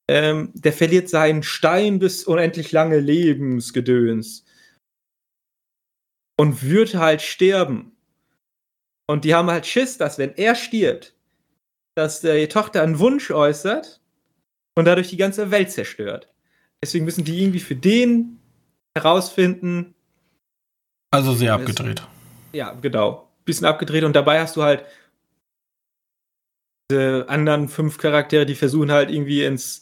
ähm, der verliert seinen Stein bis unendlich lange Lebensgedöns. Und wird halt sterben. Und die haben halt Schiss, dass wenn er stirbt, dass die Tochter einen Wunsch äußert und dadurch die ganze Welt zerstört. Deswegen müssen die irgendwie für den herausfinden, Also sehr abgedreht. ja, genau, bisschen abgedreht und dabei hast du halt diese anderen fünf Charaktere, die versuchen halt irgendwie ins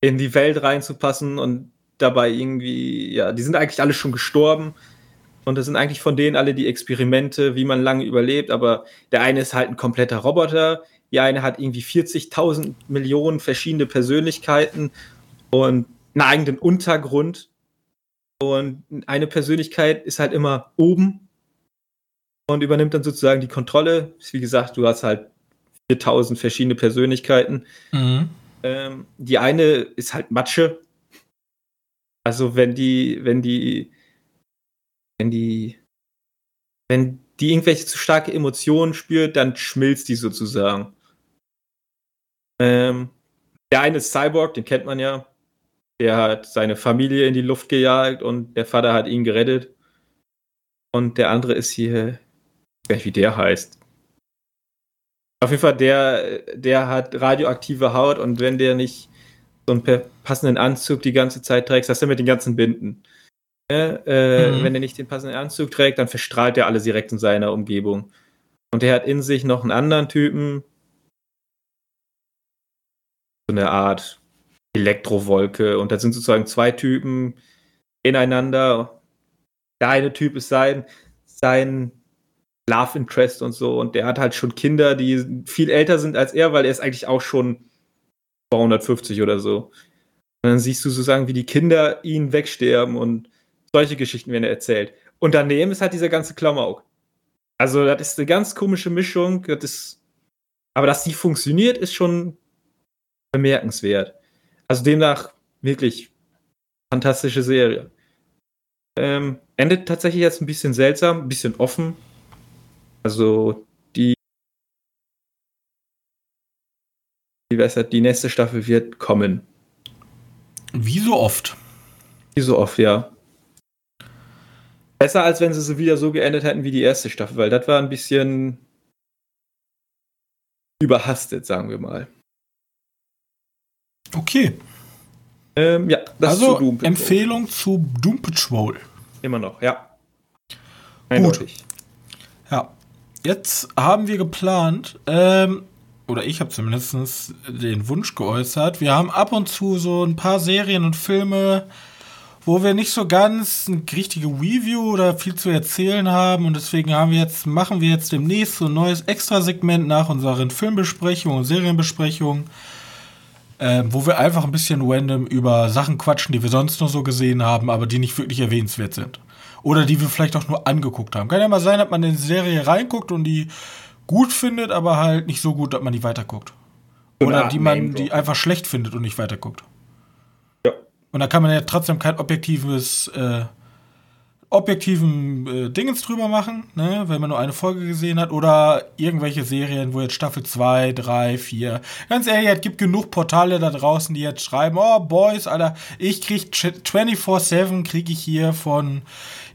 in die Welt reinzupassen und dabei irgendwie, ja, die sind eigentlich alle schon gestorben und das sind eigentlich von denen alle die Experimente, wie man lange überlebt, aber der eine ist halt ein kompletter Roboter, die eine hat irgendwie 40.000 Millionen verschiedene Persönlichkeiten und einen eigenen Untergrund und eine Persönlichkeit ist halt immer oben und übernimmt dann sozusagen die Kontrolle. Wie gesagt, du hast halt 4000 verschiedene Persönlichkeiten. Mhm. Ähm, die eine ist halt Matsche. Also wenn die, wenn die, wenn die, wenn die irgendwelche zu starke Emotionen spürt, dann schmilzt die sozusagen. Ähm, der eine ist Cyborg, den kennt man ja. Der hat seine Familie in die Luft gejagt und der Vater hat ihn gerettet. Und der andere ist hier, ich weiß nicht, wie der heißt. Auf jeden Fall, der, der hat radioaktive Haut und wenn der nicht so einen passenden Anzug die ganze Zeit trägt, das ist ja mit den ganzen Binden. Ja, äh, Mhm. Wenn er nicht den passenden Anzug trägt, dann verstrahlt er alles direkt in seiner Umgebung. Und der hat in sich noch einen anderen Typen. So eine Art Elektrowolke. Und da sind sozusagen zwei Typen ineinander. Der eine Typ ist sein, sein Love Interest und so. Und der hat halt schon Kinder, die viel älter sind als er, weil er ist eigentlich auch schon 250 oder so. Und dann siehst du sozusagen, wie die Kinder ihn wegsterben und solche Geschichten werden erzählt. Und daneben ist halt dieser ganze Klamauk. Also, das ist eine ganz komische Mischung. Das ist, aber dass die funktioniert, ist schon bemerkenswert. Also demnach wirklich fantastische Serie. Ähm, endet tatsächlich jetzt ein bisschen seltsam, ein bisschen offen. Also die, die, besser, die nächste Staffel wird kommen. Wie so oft. Wie so oft, ja. Besser, als wenn sie sie wieder so geendet hätten wie die erste Staffel, weil das war ein bisschen überhastet, sagen wir mal. Okay. Ähm, ja, das also zu. Empfehlung zu Doom Patrol. Immer noch, ja. Eindeutig. Ja. Jetzt haben wir geplant, ähm, oder ich habe zumindest den Wunsch geäußert, wir haben ab und zu so ein paar Serien und Filme, wo wir nicht so ganz eine richtige Review oder viel zu erzählen haben und deswegen haben wir jetzt, machen wir jetzt demnächst so ein neues Extra-Segment nach unseren Filmbesprechungen und Serienbesprechungen, ähm, wo wir einfach ein bisschen random über Sachen quatschen, die wir sonst nur so gesehen haben, aber die nicht wirklich erwähnenswert sind. Oder die wir vielleicht auch nur angeguckt haben. Kann ja mal sein, dass man in die Serie reinguckt und die gut findet, aber halt nicht so gut, dass man die weiterguckt. Eine Oder die man die einfach schlecht findet und nicht weiterguckt. Ja. Und da kann man ja trotzdem kein objektives, äh, objektiven äh, Dingens drüber machen, ne, wenn man nur eine Folge gesehen hat, oder irgendwelche Serien, wo jetzt Staffel 2, 3, 4. Ganz ehrlich, es gibt genug Portale da draußen, die jetzt schreiben, oh Boys, Alter, ich krieg 24-7 kriege ich hier von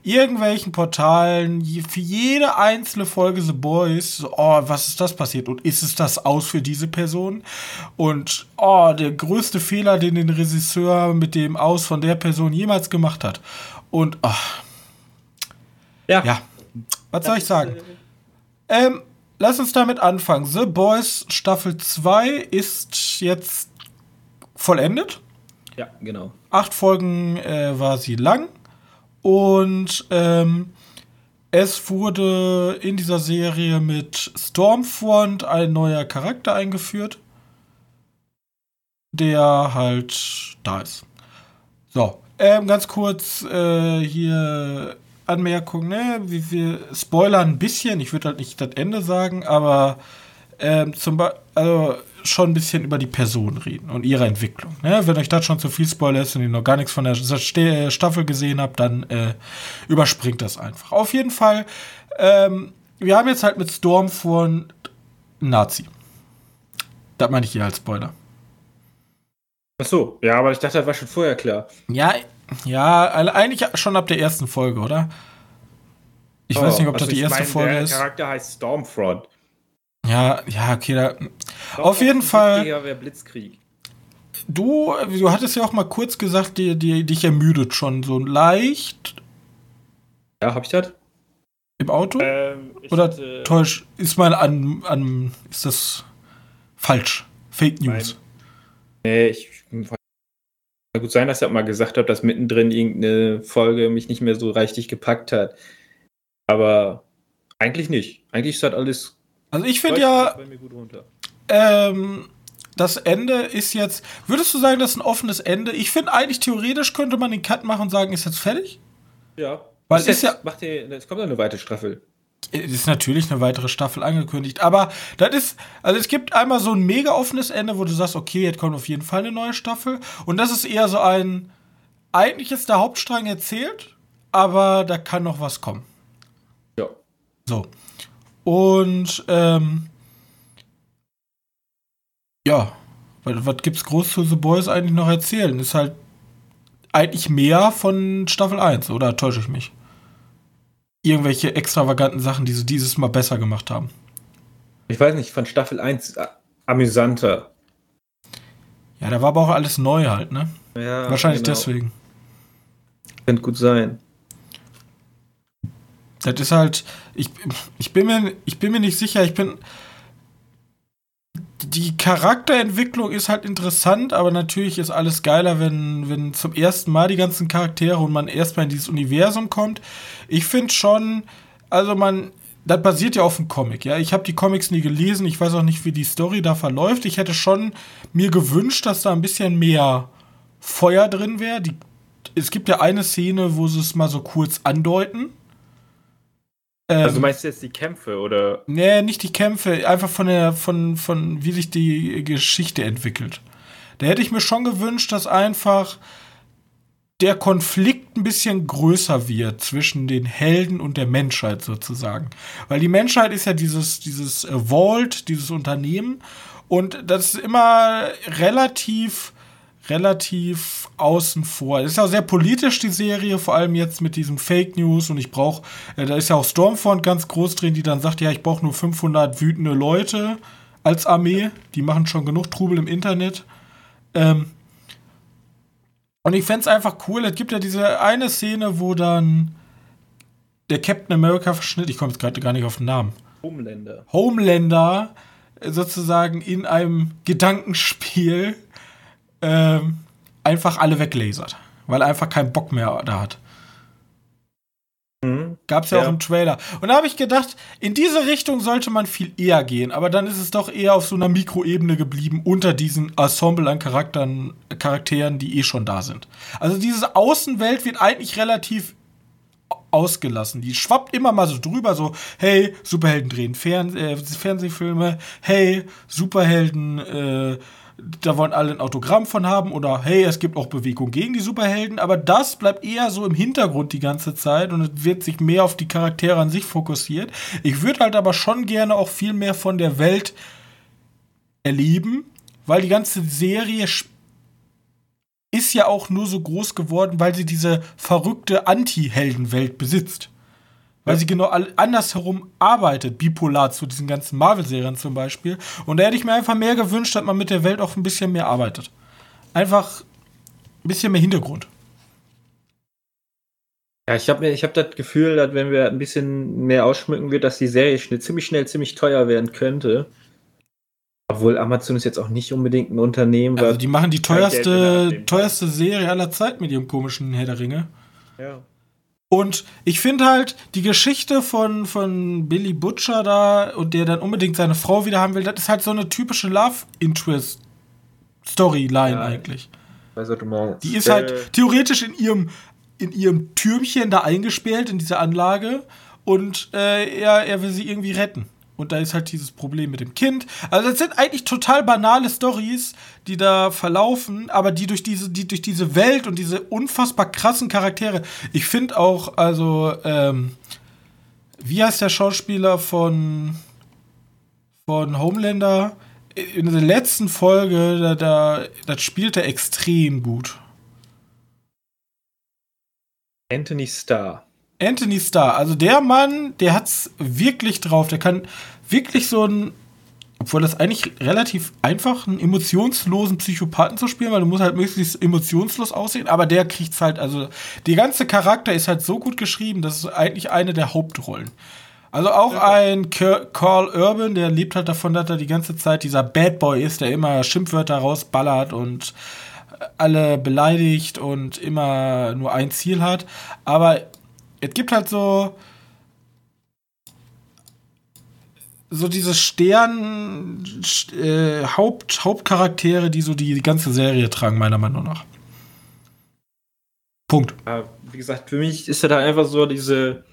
irgendwelchen Portalen für jede einzelne Folge The Boys, oh, was ist das passiert? Und ist es das aus für diese Person? Und oh, der größte Fehler, den den Regisseur mit dem Aus von der Person jemals gemacht hat. Und oh, Ja. ja, was soll ich sagen? Ähm, lass uns damit anfangen. The Boys Staffel 2 ist jetzt vollendet. Ja, genau. Acht Folgen äh, war sie lang. Und ähm, es wurde in dieser Serie mit Stormfront ein neuer Charakter eingeführt, der halt da ist. So, ähm, ganz kurz äh, hier Anmerkung, ne? Wir, wir spoilern ein bisschen. Ich würde halt nicht das Ende sagen, aber ähm, zum Beispiel, also schon ein bisschen über die Person reden und ihre Entwicklung. Ne? Wenn euch das schon zu viel Spoiler ist und ihr noch gar nichts von der Ste- Staffel gesehen habt, dann äh, überspringt das einfach. Auf jeden Fall, ähm, wir haben jetzt halt mit Storm von Nazi. Das meine ich hier als Spoiler. Ach so, ja, aber ich dachte, das war schon vorher klar. Ja, ja, eigentlich schon ab der ersten Folge, oder? Ich weiß nicht, ob also das die ich erste meine, Folge der ist. Charakter heißt Stormfront. Ja, ja, okay, da, Auf jeden Fall- Blitzkrieg. Du, du hattest ja auch mal kurz gesagt, die, die, dich ermüdet schon so leicht Ja, hab ich das? im Auto. Ähm, Oder hatte- täusch, ist mal an, an, ist das falsch? Fake News. Nee, ich. Kann gut sein, dass ich auch mal gesagt habe, dass mittendrin irgendeine Folge mich nicht mehr so richtig gepackt hat. Aber eigentlich nicht. Eigentlich ist das alles. Also ich finde ja, bei mir gut runter. ähm, das Ende ist jetzt, würdest du sagen, das ist ein offenes Ende? Ich finde eigentlich theoretisch könnte man den Cut machen und sagen, ist jetzt fertig? Ja. Weil Ist ist jetzt, ja- macht ihr, es kommt ja eine weitere Staffel. Es ist natürlich eine weitere Staffel angekündigt, aber das ist, also es gibt einmal so ein mega offenes Ende, wo du sagst, okay, jetzt kommt auf jeden Fall eine neue Staffel. Und das ist eher so ein, eigentlich ist der Hauptstrang erzählt, aber da kann noch was kommen. Ja. So. Und, ähm, ja, was, was gibt's groß zu The Boys eigentlich noch erzählen? Ist halt eigentlich mehr von Staffel 1, oder täusche ich mich? Irgendwelche extravaganten Sachen, die sie dieses Mal besser gemacht haben. Ich weiß nicht, von Staffel 1 a- amüsanter. Ja, da war aber auch alles neu halt, ne? Ja, Wahrscheinlich genau. deswegen. Könnte gut sein. Das ist halt, ich, ich, bin mir, ich bin mir nicht sicher, ich bin. Die Charakterentwicklung ist halt interessant, aber natürlich ist alles geiler, wenn, wenn zum ersten Mal die ganzen Charaktere und man erstmal in dieses Universum kommt. Ich finde schon, also man, das basiert ja auf dem Comic, ja. Ich habe die Comics nie gelesen, ich weiß auch nicht, wie die Story da verläuft. Ich hätte schon mir gewünscht, dass da ein bisschen mehr Feuer drin wäre. Es gibt ja eine Szene, wo sie es mal so kurz andeuten. Ähm, Also meinst du jetzt die Kämpfe oder? Nee, nicht die Kämpfe, einfach von der, von, von wie sich die Geschichte entwickelt. Da hätte ich mir schon gewünscht, dass einfach der Konflikt ein bisschen größer wird zwischen den Helden und der Menschheit sozusagen. Weil die Menschheit ist ja dieses, dieses Vault, dieses Unternehmen. Und das ist immer relativ, relativ außen vor. Es ist ja sehr politisch, die Serie, vor allem jetzt mit diesem Fake News. Und ich brauche, äh, da ist ja auch Stormfront ganz groß drin, die dann sagt, ja, ich brauche nur 500 wütende Leute als Armee. Die machen schon genug Trubel im Internet. Ähm, und ich fände es einfach cool, es gibt ja diese eine Szene, wo dann der Captain America Verschnitt, ich komme jetzt gerade gar nicht auf den Namen, Homelander. Homelander sozusagen in einem Gedankenspiel ähm, einfach alle weglasert, weil er einfach keinen Bock mehr da hat. Mhm. Gab's ja, Ja. auch im Trailer. Und da habe ich gedacht, in diese Richtung sollte man viel eher gehen, aber dann ist es doch eher auf so einer Mikroebene geblieben, unter diesen Ensemble an Charakteren, Charakteren, die eh schon da sind. Also diese Außenwelt wird eigentlich relativ ausgelassen. Die schwappt immer mal so drüber, so, hey, Superhelden drehen Fern äh, Fernsehfilme, hey, Superhelden äh, da wollen alle ein Autogramm von haben oder hey, es gibt auch Bewegung gegen die Superhelden, aber das bleibt eher so im Hintergrund die ganze Zeit und es wird sich mehr auf die Charaktere an sich fokussiert. Ich würde halt aber schon gerne auch viel mehr von der Welt erleben, weil die ganze Serie ist ja auch nur so groß geworden, weil sie diese verrückte Anti-Heldenwelt besitzt. Weil sie genau andersherum arbeitet, bipolar zu diesen ganzen Marvel-Serien zum Beispiel. Und da hätte ich mir einfach mehr gewünscht, dass man mit der Welt auch ein bisschen mehr arbeitet. Einfach ein bisschen mehr Hintergrund. Ja, ich habe ich hab das Gefühl, dass wenn wir ein bisschen mehr ausschmücken wird, dass die Serie schnell, ziemlich schnell ziemlich teuer werden könnte. Obwohl Amazon ist jetzt auch nicht unbedingt ein Unternehmen. Also die machen die teuerste, teuerste Serie aller Zeit mit ihrem komischen Herr der Ringe. Ja. Und ich finde halt, die Geschichte von, von Billy Butcher da und der dann unbedingt seine Frau wieder haben will, das ist halt so eine typische Love-Interest-Storyline ja, eigentlich. Weiß, was du meinst. Die ist halt äh. theoretisch in ihrem, in ihrem Türmchen da eingesperrt, in dieser Anlage. Und äh, er, er will sie irgendwie retten. Und da ist halt dieses Problem mit dem Kind. Also das sind eigentlich total banale Stories, die da verlaufen, aber die durch diese, die durch diese Welt und diese unfassbar krassen Charaktere. Ich finde auch, also, ähm, wie heißt der Schauspieler von, von Homelander? In der letzten Folge, da, da, das spielt er extrem gut. Anthony Starr. Anthony Starr, also der Mann, der hat's wirklich drauf. Der kann wirklich so ein, obwohl das eigentlich relativ einfach, einen emotionslosen Psychopathen zu spielen, weil du musst halt möglichst emotionslos aussehen, aber der kriegt's halt, also der ganze Charakter ist halt so gut geschrieben, das ist eigentlich eine der Hauptrollen. Also auch ein Carl Urban, der lebt halt davon, dass er die ganze Zeit dieser Bad Boy ist, der immer Schimpfwörter rausballert und alle beleidigt und immer nur ein Ziel hat. Aber es gibt halt so so diese Stern äh, Haupt, Hauptcharaktere, die so die, ganze Serie tragen, meiner Meinung nach. Punkt. Wie gesagt, für mich ist ja da einfach so diese.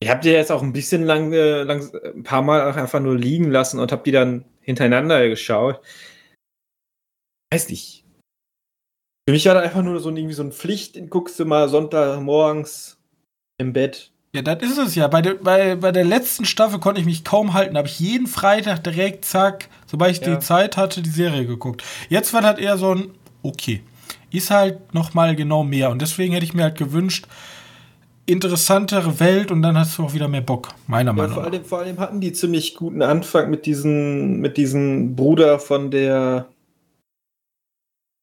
Ich habe die jetzt auch ein bisschen lang, äh, lang, ein paar Mal einfach nur liegen lassen und habe die dann hintereinander geschaut. Weiß nicht. Für mich war das einfach nur so irgendwie so eine Pflicht. Guckst du mal Sonntagmorgens im Bett. Ja, das ist es ja. Bei der, bei, bei der letzten Staffel konnte ich mich kaum halten. Da habe ich jeden Freitag direkt, zack, sobald ich ja. die Zeit hatte, die Serie geguckt. Jetzt war das eher so ein, okay, ist halt noch mal genau mehr. Und deswegen hätte ich mir halt gewünscht, interessantere Welt und dann hast du auch wieder mehr Bock, meiner ja, Meinung nach. Vor allem, vor allem hatten die ziemlich guten Anfang mit diesem mit diesem Bruder von der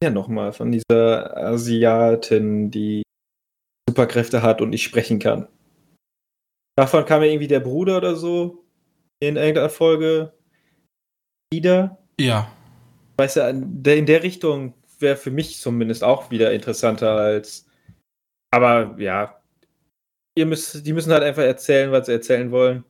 ja nochmal, von dieser Asiatin, die Superkräfte hat und nicht sprechen kann. Davon kam ja irgendwie der Bruder oder so in irgendeiner Folge wieder. Ja. Weißt du, in der Richtung wäre für mich zumindest auch wieder interessanter als. Aber ja, ihr müsst, die müssen halt einfach erzählen, was sie erzählen wollen.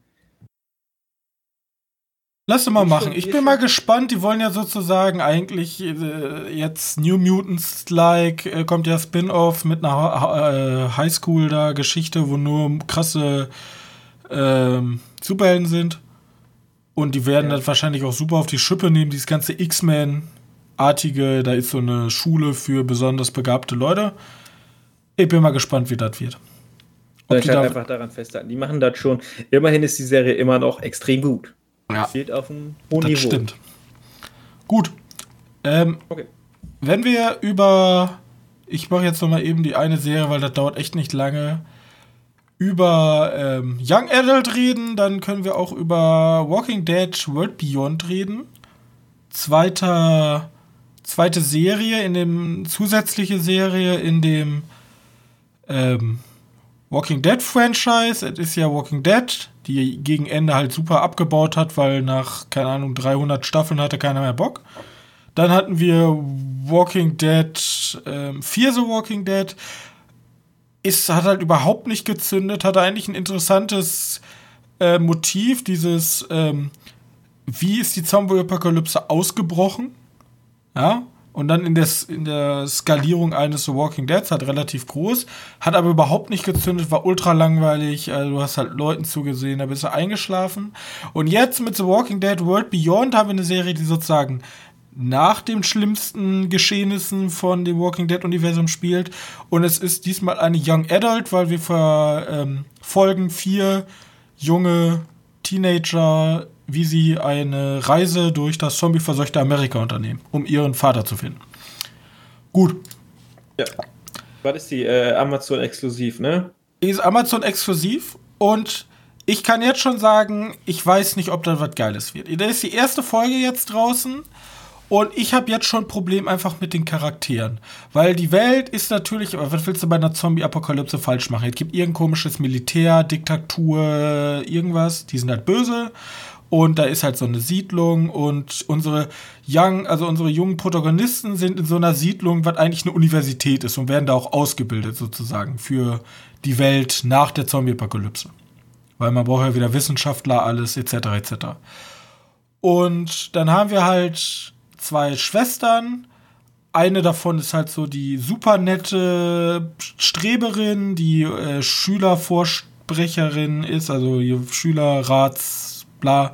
Lass doch mal machen. Ich bin mal gespannt. Die wollen ja sozusagen eigentlich äh, jetzt New Mutants-like, äh, kommt ja Spin-off mit einer ha äh, Highschool da Geschichte, wo nur krasse ähm, Superhelden sind. Und die werden ja. dann wahrscheinlich auch super auf die Schippe nehmen. Dieses ganze X-Men-artige, da ist so eine Schule für besonders begabte Leute. Ich bin mal gespannt, wie das wird. Ob ich halt einfach daran festhalten. Die machen das schon. Immerhin ist die Serie immer noch extrem gut. Ja. Steht auf einem hohen das Niveau. stimmt. Gut. Ähm, okay. Wenn wir über. Ich mache jetzt noch mal eben die eine Serie, weil das dauert echt nicht lange. Über ähm, Young Adult reden, dann können wir auch über Walking Dead World Beyond reden. Zweiter, zweite Serie in dem zusätzliche Serie in dem ähm, Walking Dead Franchise. Es ist ja Walking Dead die gegen Ende halt super abgebaut hat, weil nach, keine Ahnung, 300 Staffeln hatte keiner mehr Bock. Dann hatten wir Walking Dead, ähm, Fear the Walking Dead. Ist, hat halt überhaupt nicht gezündet, hatte eigentlich ein interessantes äh, Motiv, dieses, ähm, wie ist die Zombie-Apokalypse ausgebrochen? Ja, und dann in der, in der Skalierung eines The Walking Deads halt relativ groß, hat aber überhaupt nicht gezündet, war ultra langweilig, also du hast halt Leuten zugesehen, da bist du eingeschlafen. Und jetzt mit The Walking Dead World Beyond haben wir eine Serie, die sozusagen nach den schlimmsten Geschehnissen von dem Walking Dead Universum spielt. Und es ist diesmal eine Young Adult, weil wir verfolgen ähm, vier junge Teenager, wie sie eine Reise durch das zombieverseuchte Amerika unternehmen, um ihren Vater zu finden. Gut. Ja. Was ist die? Äh, Amazon exklusiv, ne? Ist Amazon exklusiv und ich kann jetzt schon sagen, ich weiß nicht, ob da was Geiles wird. Da ist die erste Folge jetzt draußen und ich habe jetzt schon ein Problem einfach mit den Charakteren. Weil die Welt ist natürlich, aber was willst du bei einer Zombie-Apokalypse falsch machen? Es gibt irgendein komisches Militär, Diktatur, irgendwas, die sind halt böse. Und da ist halt so eine Siedlung und unsere young, also unsere jungen Protagonisten sind in so einer Siedlung, was eigentlich eine Universität ist und werden da auch ausgebildet sozusagen für die Welt nach der Zombie-Apokalypse. Weil man braucht ja wieder Wissenschaftler, alles etc. etc. Und dann haben wir halt zwei Schwestern. Eine davon ist halt so die super nette Streberin, die äh, Schülervorsprecherin ist, also Schülerrats, bla.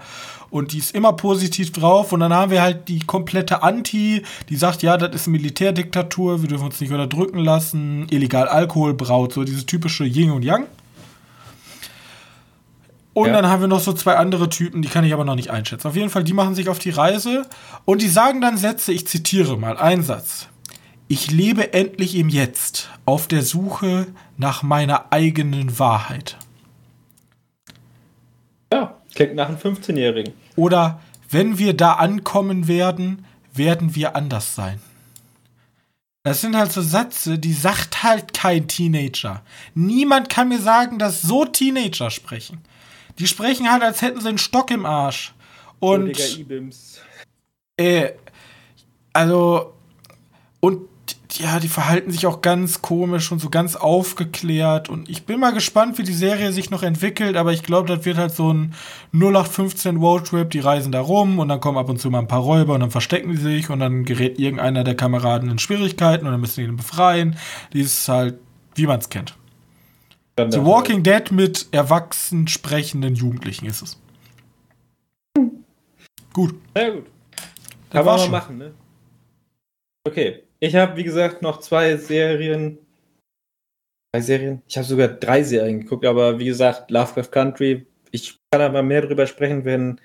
Und die ist immer positiv drauf. Und dann haben wir halt die komplette Anti, die sagt, ja, das ist eine Militärdiktatur, wir dürfen uns nicht unterdrücken lassen, illegal Alkohol braut, so dieses typische Yin und Yang. Und ja. dann haben wir noch so zwei andere Typen, die kann ich aber noch nicht einschätzen. Auf jeden Fall, die machen sich auf die Reise und die sagen dann Sätze, ich zitiere mal einen Satz. Ich lebe endlich im Jetzt, auf der Suche nach meiner eigenen Wahrheit. Ja, klingt nach einem 15-Jährigen. Oder wenn wir da ankommen werden, werden wir anders sein. Das sind halt so Sätze, die sagt halt kein Teenager. Niemand kann mir sagen, dass so Teenager sprechen. Die sprechen halt, als hätten sie einen Stock im Arsch. Und. Äh, also. Und ja, die verhalten sich auch ganz komisch und so ganz aufgeklärt. Und ich bin mal gespannt, wie die Serie sich noch entwickelt. Aber ich glaube, das wird halt so ein 0815 Roadtrip. Die reisen da rum und dann kommen ab und zu mal ein paar Räuber und dann verstecken die sich und dann gerät irgendeiner der Kameraden in Schwierigkeiten und dann müssen die ihn befreien. Die ist halt, wie man es kennt. The Walking Dead mit erwachsen sprechenden Jugendlichen ist es. Gut. Sehr gut. Kann man mal machen, ne? Okay. Ich habe, wie gesagt, noch zwei Serien. Zwei Serien? Ich habe sogar drei Serien geguckt, aber wie gesagt, Lovecraft Country. Ich kann aber mehr darüber sprechen, wenn,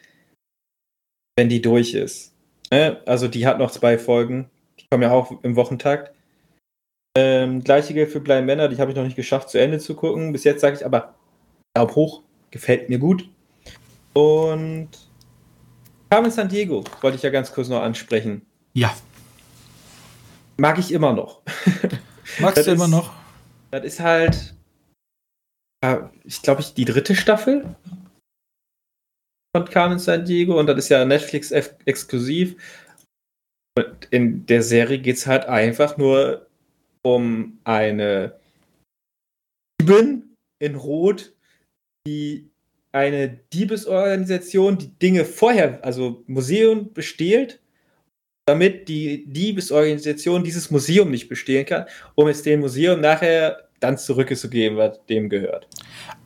wenn die durch ist. Ne? Also, die hat noch zwei Folgen. Die kommen ja auch im Wochentakt. Ähm, gleiche gilt für Blind Männer, die habe ich noch nicht geschafft, zu Ende zu gucken. Bis jetzt sage ich aber Daumen hoch, gefällt mir gut. Und Carmen San Diego wollte ich ja ganz kurz noch ansprechen. Ja. Mag ich immer noch. *laughs* Magst du ist, immer noch? Das ist halt, ich glaube, ich die dritte Staffel von Carmen San Diego und das ist ja Netflix exklusiv. Und in der Serie geht es halt einfach nur um eine Diebin in Rot, die eine Diebesorganisation, die Dinge vorher, also Museum bestehlt, damit die Diebesorganisation dieses Museum nicht bestehlen kann, um es dem Museum nachher dann zurückzugeben, was dem gehört.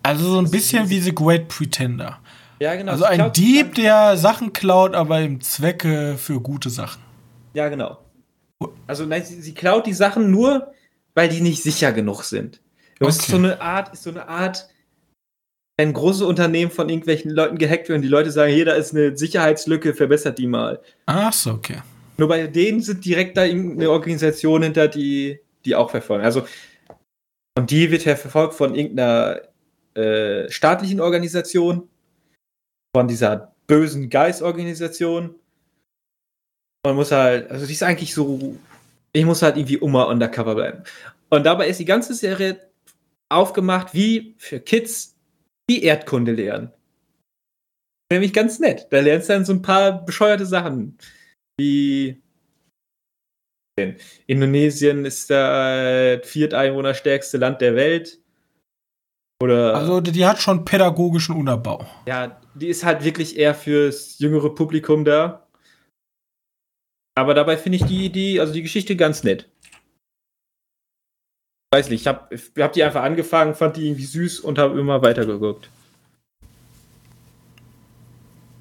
Also so ein bisschen wie The Great Pretender. Ja, genau. Also ein Dieb, der Sachen klaut, aber im Zwecke für gute Sachen. Ja, genau. Also nein, sie, sie, klaut die Sachen nur, weil die nicht sicher genug sind. Okay. ist so eine Art, ist so eine Art, ein großes Unternehmen von irgendwelchen Leuten gehackt wird und die Leute sagen, hier, da ist eine Sicherheitslücke, verbessert die mal. Ach so, okay. Nur bei denen sind direkt da irgendeine Organisation hinter, die, die auch verfolgen. Also, und die wird ja verfolgt von irgendeiner äh, staatlichen Organisation, von dieser bösen Geistorganisation man muss halt, also die ist eigentlich so, ich muss halt irgendwie immer undercover bleiben. Und dabei ist die ganze Serie aufgemacht wie für Kids, die Erdkunde lernen. Nämlich ganz nett. Da lernst du dann so ein paar bescheuerte Sachen. Wie Indonesien ist das vierteinwohnerstärkste Land der Welt. Oder also die hat schon pädagogischen Unterbau. Ja, die ist halt wirklich eher fürs jüngere Publikum da. Aber dabei finde ich die Idee, also die Geschichte ganz nett. Weiß nicht, ich habe hab die einfach angefangen, fand die irgendwie süß und habe immer weitergeguckt.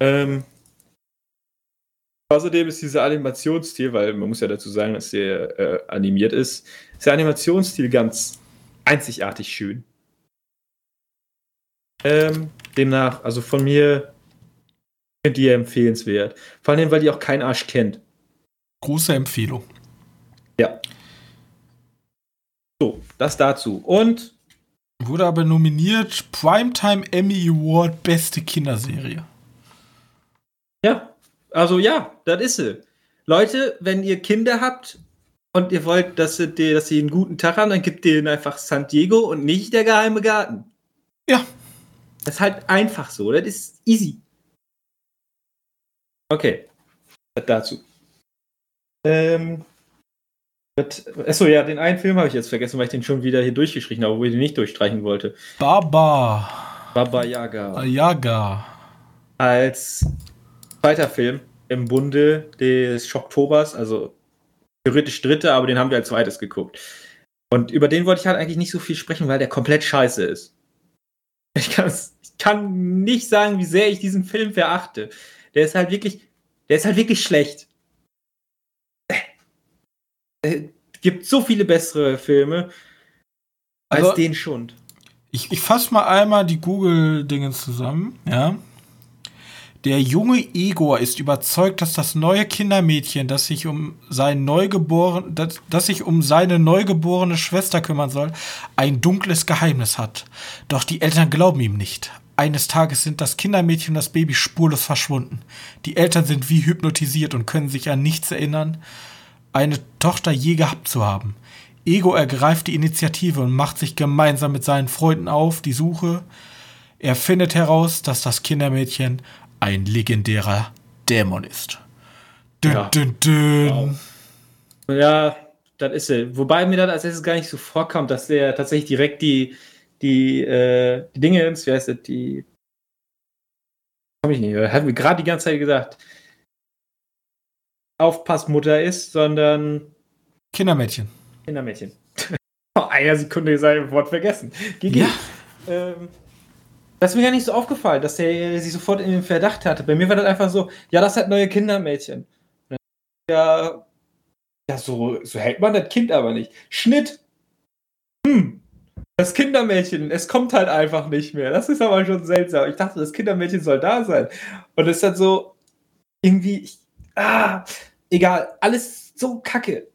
Ähm, Außerdem ist dieser Animationsstil, weil man muss ja dazu sagen, dass der äh, animiert ist, ist der Animationsstil ganz einzigartig schön. Ähm, demnach, also von mir finde die empfehlenswert. Vor allem, weil die auch kein Arsch kennt. Große Empfehlung. Ja. So, das dazu. Und Wurde aber nominiert Primetime Emmy Award Beste Kinderserie. ja, also ja, das ist sie. Leute, wenn ihr Kinder habt und ihr wollt, dass sie, dass sie einen guten Tag haben, dann gibt ihr ihnen einfach San Diego und nicht der geheime Garten. Ja, Das ist halt einfach so. Das ist easy. Okay. Das dazu. Ähm. das- Achso, ja, den einen Film habe ich jetzt vergessen, weil ich den schon wieder hier durchgestrichen habe, obwohl ich den nicht durchstreichen wollte. Baba Baba Yaga. Yaga. Als zweiter Film im Bunde des Schocktobers, also theoretisch dritter, aber den haben wir als zweites geguckt. Und über den wollte ich halt eigentlich nicht so viel sprechen, weil der komplett scheiße ist. Ich, ich kann nicht sagen, wie sehr ich diesen Film verachte. Der ist halt wirklich, der ist halt wirklich schlecht. Es gibt so viele bessere Filme als Also- den Schund. Ich, ich fasse mal einmal die Google-Dinge zusammen, ja. Der junge Igor ist überzeugt, dass das neue Kindermädchen, das sich um sein neugeboren, das, das sich um seine neugeborene Schwester kümmern soll, ein dunkles Geheimnis hat. Doch die Eltern glauben ihm nicht. Eines Tages sind das Kindermädchen und das Baby spurlos verschwunden. Die Eltern sind wie hypnotisiert und können sich an nichts erinnern, eine Tochter je gehabt zu haben. Ego ergreift die Initiative und macht sich gemeinsam mit seinen Freunden auf die Suche. Er findet heraus, dass das Kindermädchen ein legendärer Dämon ist. Dün, Ja. dün, dün. Wow. Ja, das ist er. Wobei mir das als erstes gar nicht so vorkommt, dass der tatsächlich direkt die, die, äh, die Dinge ins, wie heißt das, die. Komm ich nicht, hat mir gerade die ganze Zeit gesagt. Aufpassmutter ist, sondern Kindermädchen. Kindermädchen. *laughs* Vor einer Sekunde sein Wort vergessen. GG. Ja. Ähm, das ist mir gar nicht so aufgefallen, dass der sie sofort in den Verdacht hatte. Bei mir war das einfach so, ja, das hat neue Kindermädchen. Ja, ja so, so hält man das Kind aber nicht. Schnitt. Hm. Das Kindermädchen, es kommt halt einfach nicht mehr. Das ist aber schon seltsam. Ich dachte, das Kindermädchen soll da sein. Und es ist dann so, irgendwie, ich, ah, egal, alles so kacke.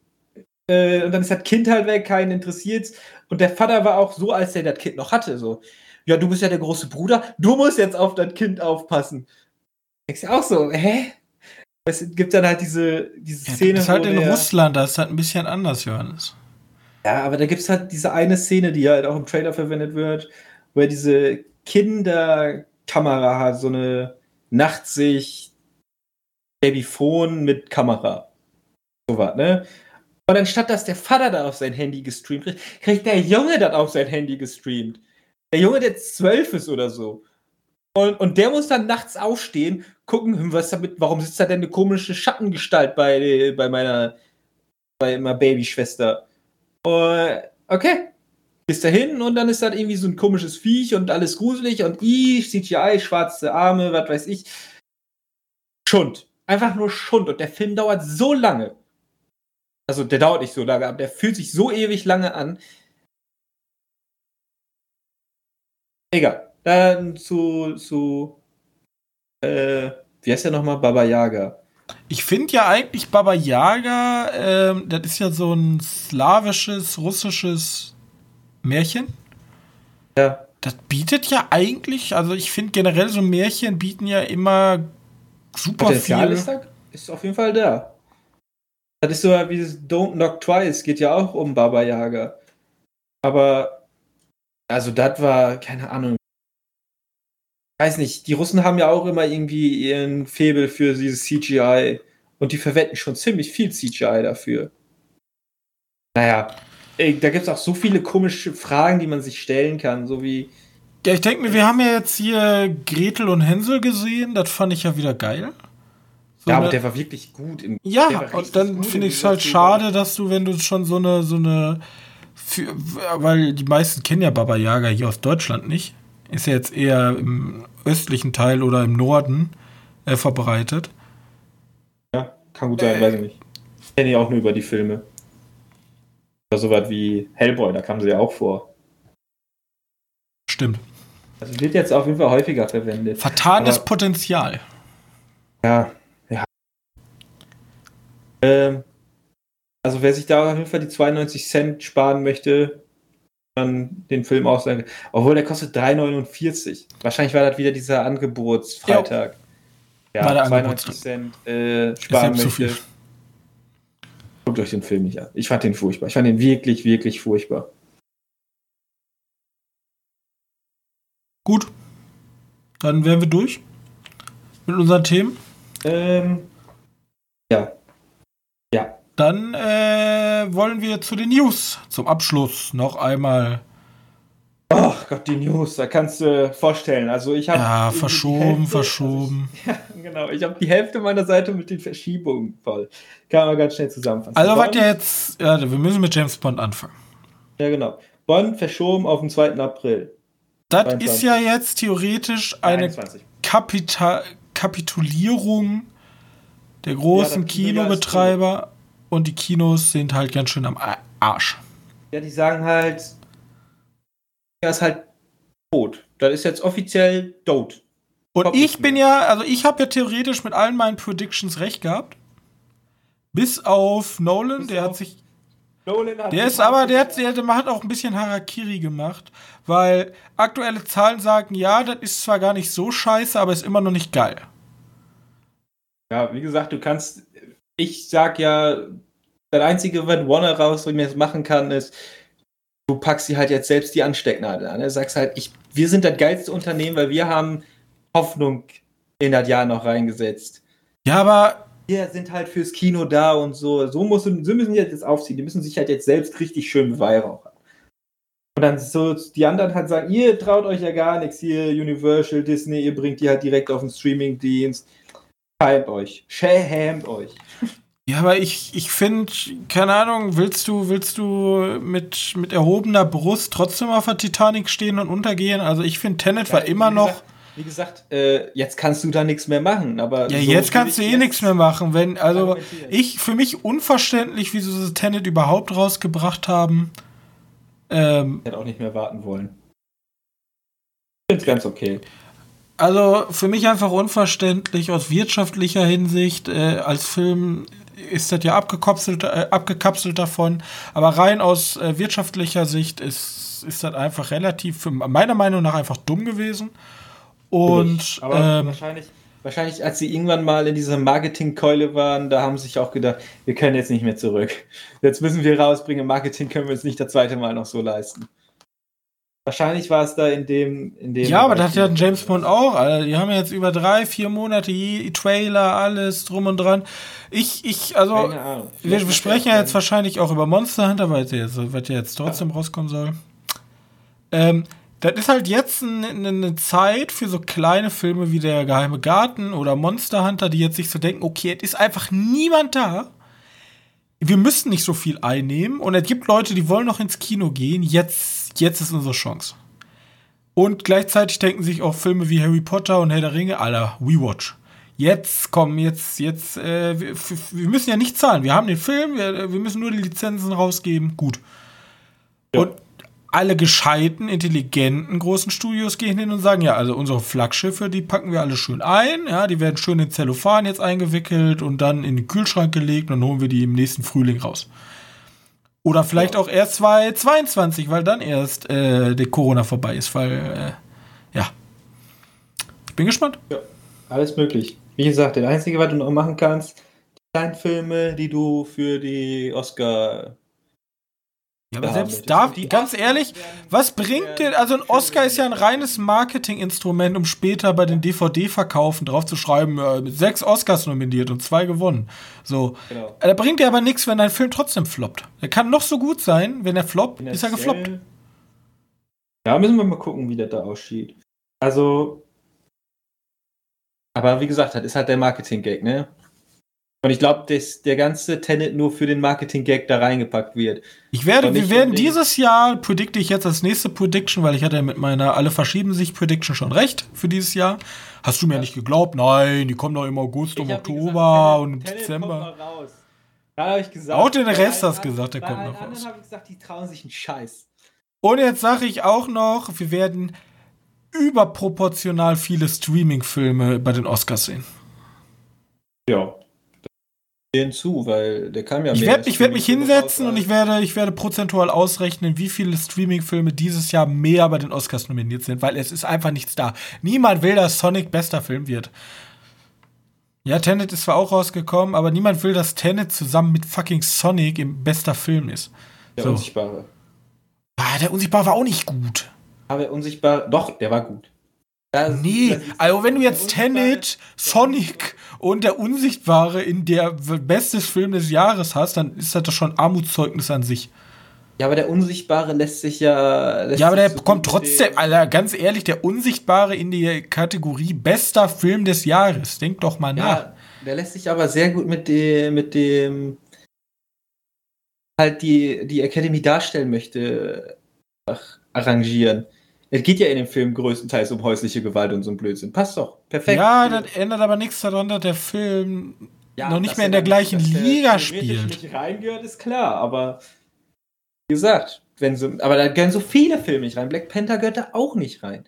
Äh, und dann ist das Kind halt weg, keinen interessiert. Und der Vater war auch so, als der das Kind noch hatte, so. Ja, du bist ja der große Bruder, du musst jetzt auf das Kind aufpassen. Denkst du auch so, hä? Es gibt dann halt diese, diese Ja, Szene. das ist halt in der- Russland, das ist halt ein bisschen anders, Johannes. Ja, aber da gibt es halt diese eine Szene, die halt auch im Trailer verwendet wird, wo er diese Kinderkamera hat, so eine Nachtsicht, Babyphone mit Kamera. So was, ne? Und anstatt dass der Vater da auf sein Handy gestreamt kriegt, kriegt der Junge das auf sein Handy gestreamt. Der Junge, der zwölf ist oder so. Und, und der muss dann nachts aufstehen, gucken, hm, was damit, warum sitzt da denn eine komische Schattengestalt bei, bei meiner, bei meiner Babyschwester? Und, okay. Bis dahin und dann ist das irgendwie so ein komisches Viech und alles gruselig und i, CGI, schwarze Arme, was weiß ich. Schund. Einfach nur Schund. Und der Film dauert so lange. Also der dauert nicht so lange, aber der fühlt sich so ewig lange an. Egal. Dann zu, zu, äh, wie heißt der nochmal? Baba Yaga. Ich finde ja eigentlich Baba Yaga, ähm, das ist ja so ein slawisches, russisches Märchen. Ja. Das bietet ja eigentlich, also ich finde generell so Märchen bieten ja immer super Potenzial viel. ist da, ist auf jeden Fall da. Das ist so wie dieses Don't Knock Twice, geht ja auch um Baba Yaga. Aber, also das war, keine Ahnung. Weiß nicht, die Russen haben ja auch immer irgendwie ihren Febel für dieses CGI und die verwenden schon ziemlich viel CGI dafür. Naja, da gibt es auch so viele komische Fragen, die man sich stellen kann, so wie, Ja, ich denke mir, wir haben ja jetzt hier Gretel und Hänsel gesehen, das fand ich ja wieder geil. So ja, aber der war wirklich gut. Im, Ja, und dann finde in ich es halt schade, dass du, wenn du schon so eine, so eine, für, weil die meisten kennen ja Baba Yaga hier aus Deutschland nicht. Ist ja jetzt eher im östlichen Teil oder im Norden äh, verbreitet. Ja. kann gut sein, Äh. weiß ich nicht. Ich kenne ihn auch nur über die Filme. Oder sowas wie Hellboy, da kamen sie ja auch vor. Stimmt. Also wird jetzt auf jeden Fall häufiger verwendet. Vertanes Aber- Potenzial. Ja, ja. Ähm, also wer sich da auf jeden Fall die 92 Cent sparen möchte, dann den Film auch sagen. Obwohl der kostet 3,49. Wahrscheinlich war das wieder dieser Angebotsfreitag. Ja, der 92 Cent äh, sparen Ist ja zu möchte. viel. Guckt euch den Film nicht an. Ich fand den furchtbar. Ich fand den wirklich, wirklich furchtbar. Gut. Dann wären wir durch mit unseren Themen. Ähm, ja. Ja. Dann äh, wollen wir zu den News zum Abschluss noch einmal. Ach Gott, die News, da kannst du vorstellen. Also ich habe Ja, verschoben, verschoben. Also *laughs* ich, ja, genau. Ich habe die Hälfte meiner Seite mit den Verschiebungen voll. Kann man ganz schnell zusammenfassen. Also, was Bond, jetzt. Ja, wir müssen mit James Bond anfangen. Ja, genau. Bonn verschoben auf den 2. April. Das 22. ist ja jetzt theoretisch eine 21. Kapita Kapitulierung der großen ja Kinobetreiber und die Kinos sind halt ganz schön am Arsch. Ja, die sagen halt, er ist halt tot. Das ist jetzt offiziell tot. Und Kommt ich bin ja, also ich habe ja theoretisch mit allen meinen Predictions recht gehabt. Bis auf Nolan, Bis der hat auf- sich Nolan hat Der ist aber, der hat, der, der hat auch ein bisschen Harakiri gemacht, weil aktuelle Zahlen sagen, ja, das ist zwar gar nicht so scheiße, aber ist immer noch nicht geil. Ja, wie gesagt, du kannst, ich sag ja, das Einzige, was Warner raus mir jetzt machen kann, ist, du packst sie halt jetzt selbst die Anstecknadel an. Du sagst halt, ich, wir sind das geilste Unternehmen, weil wir haben Hoffnung in das Jahr noch reingesetzt. Ja, aber Wir sind halt fürs Kino da und so. So, muss, so müssen die jetzt aufziehen. Die müssen sich halt jetzt selbst richtig schön beweihräuchern. Und dann so die anderen halt sagen, ihr traut euch ja gar nichts hier, Universal, Disney, ihr bringt die halt direkt auf den Streamingdienst. Schämt euch. Schämt euch. Ja, aber ich, ich finde, keine Ahnung, willst du, willst du mit, mit erhobener Brust trotzdem auf der Titanic stehen und untergehen? Also ich finde, Tenet war Ja, immer wie noch. Gesagt, wie gesagt, äh, jetzt kannst du da nichts mehr machen, aber. Ja, so jetzt kannst du eh ich nichts mehr machen. Wenn, also ich, für mich unverständlich, wieso sie Tenet überhaupt rausgebracht haben. Ähm, hätte auch nicht mehr warten wollen. Ich finde es ganz okay. Also für mich einfach unverständlich aus wirtschaftlicher Hinsicht. Äh, als Film ist das ja abgekapselt, äh, abgekapselt davon. Aber rein aus äh, wirtschaftlicher Sicht ist, ist das einfach relativ, meiner Meinung nach, einfach dumm gewesen. Und aber ähm, wahrscheinlich, wahrscheinlich, als sie irgendwann mal in dieser Marketingkeule waren, da haben sie sich auch gedacht, wir können jetzt nicht mehr zurück. Jetzt müssen wir rausbringen, Marketing können wir uns nicht das zweite Mal noch so leisten. Wahrscheinlich war es da in dem, in dem. ja, aber das hat ja James Bond auch. Alter. Die haben ja jetzt über drei, vier Monate Trailer, alles drum und dran. Ich, ich, also. Wir, wir sprechen ja jetzt wahrscheinlich auch über Monster Hunter, weil der jetzt, weil der jetzt trotzdem rauskommen soll. Ähm, das ist halt jetzt eine ne Zeit für so kleine Filme wie Der Geheime Garten oder Monster Hunter, die jetzt sich so denken, okay, es ist einfach niemand da. Wir müssen nicht so viel einnehmen und es gibt Leute, die wollen noch ins Kino gehen. Jetzt, jetzt ist unsere Chance. Und gleichzeitig denken sich auch Filme wie Harry Potter und Herr der Ringe, Alter, we watch. Jetzt kommen, jetzt, jetzt, äh, wir, wir müssen ja nicht zahlen. Wir haben den Film, wir, wir müssen nur die Lizenzen rausgeben. Gut. Ja. Und alle gescheiten, intelligenten großen Studios gehen hin und sagen, ja, also unsere Flaggschiffe, die packen wir alle schön ein, ja, die werden schön in Zellophan jetzt eingewickelt und dann in den Kühlschrank gelegt und dann holen wir die im nächsten Frühling raus. Oder vielleicht auch erst 2022, weil dann erst äh, der Corona vorbei ist, weil, äh, ja. Ich bin gespannt. Ja, alles möglich. Wie gesagt, das Einzige, was du noch machen kannst, die kleinen Filme, die du für die Oscar. Ja, aber selbst da, ganz ehrlich, was bringt denn, also ein Oscar ist ja ein reines Marketinginstrument, um später bei den DVD-Verkaufen drauf zu schreiben, äh, mit sechs Oscars nominiert und zwei gewonnen. So. Genau. Da bringt dir aber nichts, wenn dein Film trotzdem floppt. Er kann noch so gut sein, wenn er floppt, ist er gefloppt. Ja, müssen wir mal gucken, wie das da aussieht. Also. Aber wie gesagt, das ist halt der Marketing-Gag, ne? Und ich glaube, dass der ganze Tenet nur für den Marketing-Gag da reingepackt wird. Ich werde, Und wir werden dieses Jahr, predikte ich jetzt als nächste Prediction, weil ich hatte ja mit meiner Alle verschieben sich Prediction schon recht für dieses Jahr. Hast du mir nicht geglaubt? Nein, die kommen doch im August, im wie Oktober gesagt, und Tenet- Tenet Dezember. Da habe ich gesagt. Auch den Rest hast gesagt, der kommt noch raus. habe ich gesagt, die trauen sich einen Scheiß. Und jetzt sage ich auch noch, wir werden überproportional viele Streaming-Filme bei den Oscars sehen. Ja. Den zu, weil der kam ja Ich werde werd mich hinsetzen und ich werde, ich werde prozentual ausrechnen, wie viele Streaming-Filme dieses Jahr mehr bei den Oscars nominiert sind, weil es ist einfach nichts da. Niemand will, dass Sonic bester Film wird. Ja, Tenet ist zwar auch rausgekommen, aber niemand will, dass Tenet zusammen mit fucking Sonic im bester Film ist. Der So. Unsichtbare. Ah, der Unsichtbar war auch nicht gut. Aber der Unsichtbare, doch, der war gut. Das- Nee, das also wenn du jetzt Tenet, Sonic und der Unsichtbare in der bestes Film des Jahres hast, dann ist das doch schon Armutszeugnis an sich. Ja, aber der Unsichtbare lässt sich ja. Lässt Ja, aber der so kommt trotzdem, dem- Alter, ganz ehrlich, der Unsichtbare in die Kategorie bester Film des Jahres. Denk doch mal nach. Ja, der lässt sich aber sehr gut mit dem, mit dem halt die, die Academy darstellen möchte, ach, arrangieren. Es geht ja in dem Film größtenteils um häusliche Gewalt und so ein Blödsinn. Passt doch. Perfekt. Ja, das ändert aber nichts daran, dass der Film Ja, noch nicht mehr in er der gleichen der Liga theoretisch spielt. nicht reingehört, ist klar, aber wie gesagt, wenn so, aber da gehören so viele Filme nicht rein. Black Panther gehört da auch nicht rein.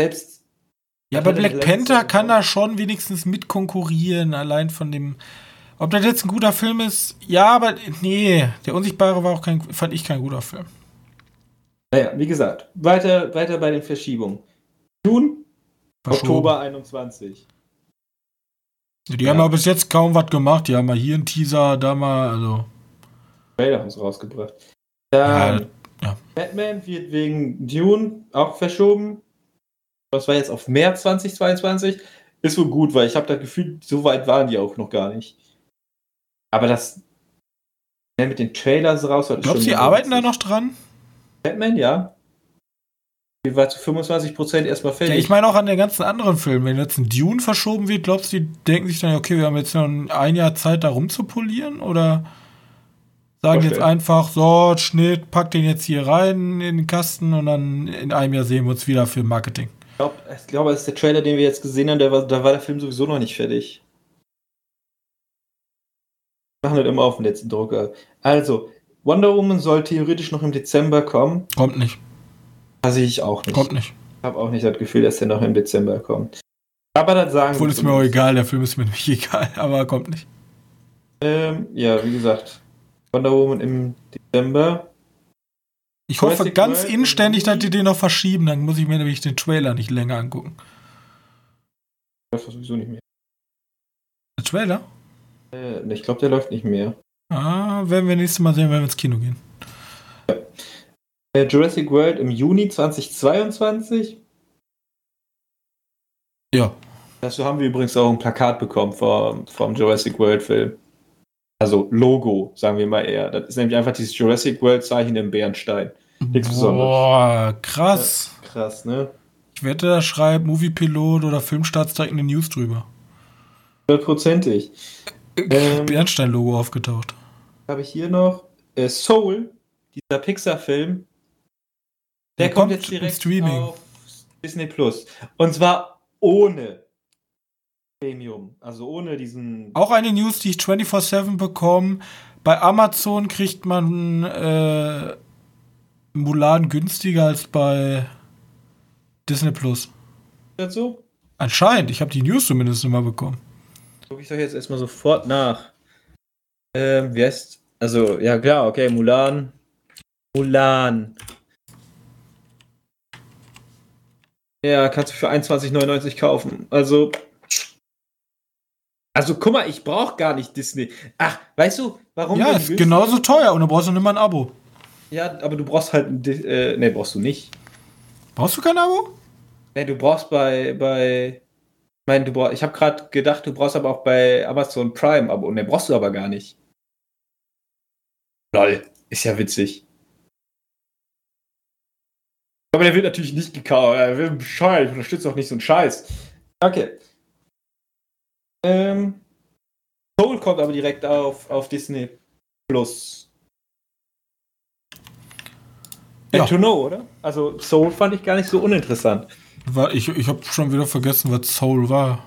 Selbst Ja, aber er Black Panther kann da schon wenigstens mit konkurrieren, allein von dem. Ob das jetzt ein guter Film ist? Ja, aber nee, der Unsichtbare war auch kein, fand ich kein guter Film. Naja, wie gesagt, weiter, weiter bei den Verschiebungen. June. Oktober 21. Die Ja. haben aber bis jetzt kaum was gemacht. Die haben mal hier einen Teaser, da mal, also. Trailer haben sie rausgebracht. Dann Ja, ja. Batman wird wegen Dune auch verschoben. Das war jetzt auf März 2022. Ist wohl gut, weil ich habe das Gefühl, so weit waren die auch noch gar nicht. Aber das mit den Trailers raus. Glaubst du, die arbeiten da noch dran? Batman, ja. Die war zu 25% erstmal Ja, fertig. ich meine auch an den ganzen anderen Filmen. Wenn jetzt ein Dune verschoben wird, glaubst du, die denken sich dann, okay, wir haben jetzt noch ein Jahr Zeit, da rumzupolieren? Oder sagen jetzt einfach, so, Schnitt, pack den jetzt hier rein in den Kasten und dann in einem Jahr sehen wir uns wieder für Marketing. Ich glaube, ich glaube, das ist der Trailer, den wir jetzt gesehen haben, der war, da war der Film sowieso noch nicht fertig. Machen das immer auf den letzten Drucker. Also, Wonder Woman soll theoretisch noch im Dezember kommen. Kommt nicht. Sehe ich auch nicht. Kommt nicht. Ich habe auch nicht das Gefühl, dass der noch im Dezember kommt. Aber das sagen Obwohl ist mir auch egal, der Film ist mir *laughs* nicht egal, aber kommt nicht. Ähm, ja, wie gesagt, Wonder Woman im Dezember. Ich hoffe Jurassic ganz World inständig, dass die den noch verschieben, dann muss ich mir nämlich den Trailer nicht länger angucken. Weiß sowieso nicht mehr. Der Trailer? Äh, ich glaube, der läuft nicht mehr. Ah, werden wir nächstes Mal sehen, wenn wir ins Kino gehen. Äh, Jurassic World im Juni 2022. Ja. Dazu haben wir übrigens auch ein Plakat bekommen vom, vom Jurassic World Film. Also Logo, sagen wir mal eher. Das ist nämlich einfach dieses Jurassic World Zeichen im Bärenstein. Nichts Besonderes. Boah, krass. Krass, ne? Ich wette, da schreibt Moviepilot oder Filmstarts direkt in den News drüber. Hundertprozentig. Ähm, Bernstein-Logo aufgetaucht. Habe ich hier noch äh, Soul, dieser Pixar-Film. Der, Der kommt, jetzt direkt Streaming. auf Disney Plus. Und zwar ohne Premium. Also ohne diesen. Auch eine News, die ich 24-7 bekomme. Bei Amazon kriegt man äh, Mulan günstiger als bei Disney Plus. dazu. Anscheinend, ich habe die News zumindest immer bekommen. Gucke ich doch jetzt erstmal sofort nach. Ähm, wie heißt. Also, ja klar, okay, Mulan. Mulan. Ja, kannst du für 21,99 kaufen. Also. Also, guck mal, ich brauche gar nicht Disney. Ach, weißt du, warum? ja, ist genauso teuer und du brauchst nicht mal ein Abo. Ja, aber du brauchst halt ein. Di- Äh, nee, brauchst du nicht. Brauchst du kein Abo? Nee, du brauchst bei. bei ich meine, du brauchst. Ich habe gerade gedacht, du brauchst aber auch bei Amazon Prime Abo. Ne, brauchst du aber gar nicht. Lol, ist ja witzig. Aber der wird natürlich nicht gekauft. Er wird bescheuert. Ich unterstütze auch nicht so einen Scheiß. Okay. Ähm, Soul kommt aber direkt auf, auf Disney Plus. Ja. Ja. To know, oder? Also Soul fand ich gar nicht so uninteressant. War, ich ich habe schon wieder vergessen, was Soul war.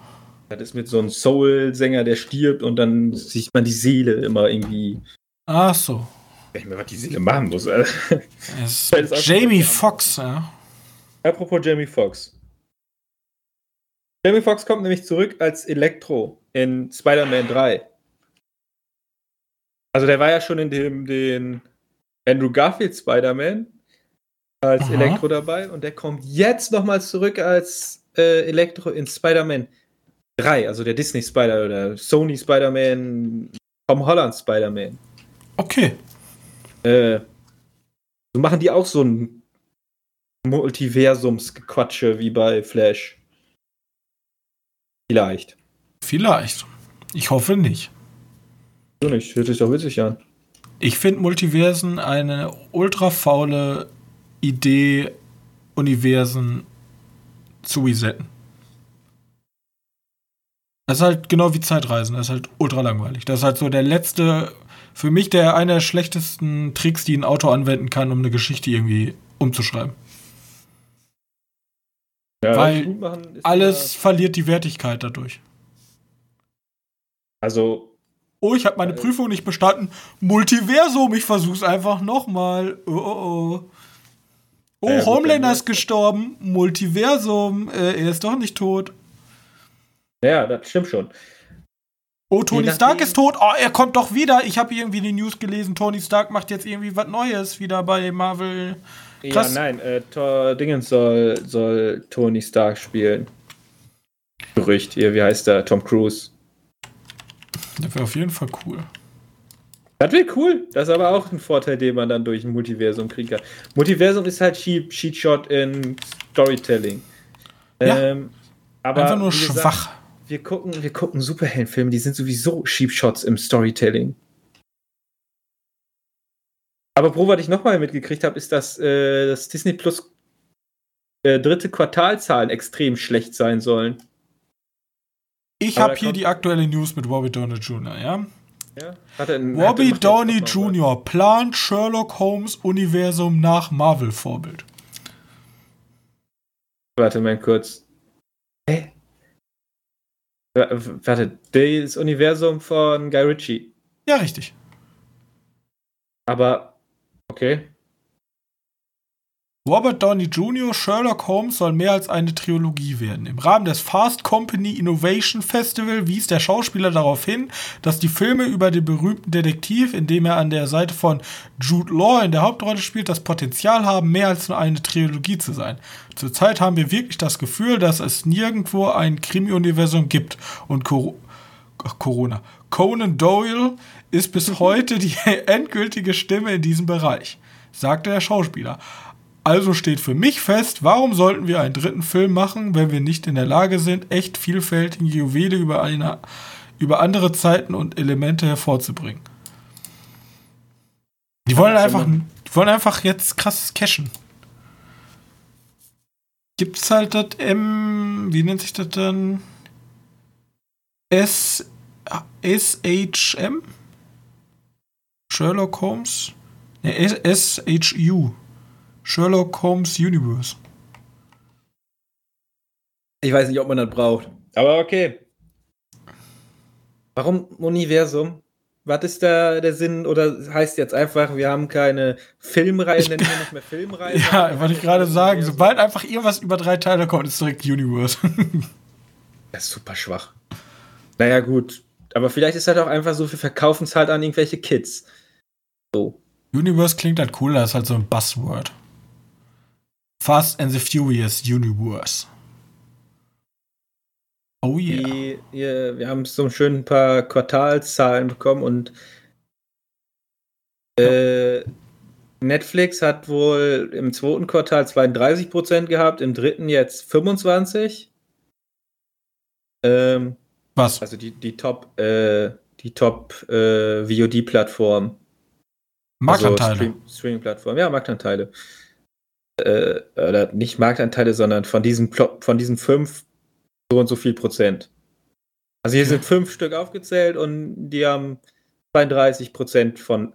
Das ist mit so einem Soul-Sänger, der stirbt und dann sieht man die Seele immer irgendwie. Ach so. Ich weiß nicht mehr, was die Seele machen muss. Auf- *laughs* Jamie Foxx, ja. Apropos Jamie Foxx. Jamie Foxx kommt nämlich zurück als Elektro in Spider-Man 3. Also der war ja schon in dem den Andrew Garfield Spider-Man als Aha. Elektro dabei und der kommt jetzt nochmal zurück als äh, Elektro in Spider-Man 3, also der Disney Spider oder Sony Spider-Man, Tom Holland Spider-Man. Okay. Äh, so machen die auch so ein Multiversumsgequatsche wie bei Flash. Vielleicht. Vielleicht. Ich hoffe nicht. So nicht, hört sich doch witzig an. Ich finde Multiversen eine ultra faule Idee, Universen zu resetten. Das ist halt genau wie Zeitreisen. Das ist halt ultra langweilig. Das ist halt so der letzte, für mich der einer der schlechtesten Tricks, die ein Autor anwenden kann, um eine Geschichte irgendwie umzuschreiben. Ja, Weil Alles verliert die Wertigkeit dadurch. Also, Oh, ich habe meine Weil- Prüfung nicht bestanden. Multiversum, ich versuch's einfach nochmal. Oh, oh, oh. Oh, gut, Homelander ist gestorben. Multiversum, äh, er ist doch nicht tot. ja, das stimmt schon. Oh, Tony Je Stark ist tot. Oh, er kommt doch wieder. Ich habe irgendwie die News gelesen. Tony Stark macht jetzt irgendwie was Neues wieder bei Marvel. Krass. Ja, nein, äh, Dingens soll, soll Tony Stark spielen. Gerücht, hier, wie heißt der? Tom Cruise. Das wäre auf jeden Fall cool. Das wäre cool. Das ist aber auch ein Vorteil, den man dann durch ein Multiversum kriegen kann. Multiversum ist halt Cheat, Cheat Shot in Storytelling. Ja. Ähm, aber Einfach nur gesagt, schwach. Wir gucken, wir gucken Superheldenfilme, die sind sowieso Cheap Shots im Storytelling. Aber Pro, was ich nochmal mitgekriegt habe, ist, dass äh, das Disney Plus äh, dritte Quartalzahlen extrem schlecht sein sollen. Ich habe hier die aktuelle News mit Robbie Downey Jr., ja? Ja? Robbie Downey Jr. plant Sherlock Holmes Universum nach Marvel-Vorbild. Warte mal kurz. Hä? Warte, das Universum von Guy Ritchie. Ja, richtig. Aber, okay. Robert Downey Jr. Sherlock Holmes soll mehr als eine Trilogie werden. Im Rahmen des Fast Company Innovation Festival wies der Schauspieler darauf hin, dass die Filme über den berühmten Detektiv, in dem er an der Seite von Jude Law in der Hauptrolle spielt, das Potenzial haben, mehr als nur eine Trilogie zu sein. Zurzeit haben wir wirklich das Gefühl, dass es nirgendwo ein Krimi-Universum gibt und Cor Ach, Corona. Conan Doyle ist bis *laughs* heute die endgültige Stimme in diesem Bereich, sagte der Schauspieler. Also steht für mich fest, warum sollten wir einen dritten Film machen, wenn wir nicht in der Lage sind, echt vielfältige Juwele über, eine, über andere Zeiten und Elemente hervorzubringen. Die wollen einfach, die wollen einfach jetzt krass cashen. Gibt's halt das M, wie nennt sich das dann? S, SHM? Sherlock Holmes? Ne, S- SHU. Sherlock Holmes Universe. Ich weiß nicht, ob man das braucht. Aber okay. Warum Universum? Was ist da der Sinn? Oder heißt jetzt einfach, wir haben keine Filmreihe, nennen wir nicht mehr Filmreihe? Ja, wollte ich gerade sagen. Universum. Sobald einfach irgendwas über drei Teile kommt, ist direkt Universe. *laughs* Das ist super schwach. Naja, gut. Aber vielleicht ist halt auch einfach so, wir verkaufen es halt an irgendwelche Kids. So. Universe klingt halt cool, das ist halt so ein Buzzword. Fast and the Furious Universe. Oh yeah. Die, ihr, wir haben so schön ein paar Quartalszahlen bekommen und äh, Netflix hat wohl im zweiten Quartal 32% gehabt, im dritten jetzt 25%. Ähm, Was? also die, die Top, äh, die Top äh, VOD-Plattform. Marktanteile. Also Stream, Streaming-Plattform, ja, Marktanteile. Äh, oder nicht Marktanteile, sondern von diesen, von diesen fünf so und so viel Prozent. Also hier sind fünf Stück aufgezählt und die haben 32 Prozent von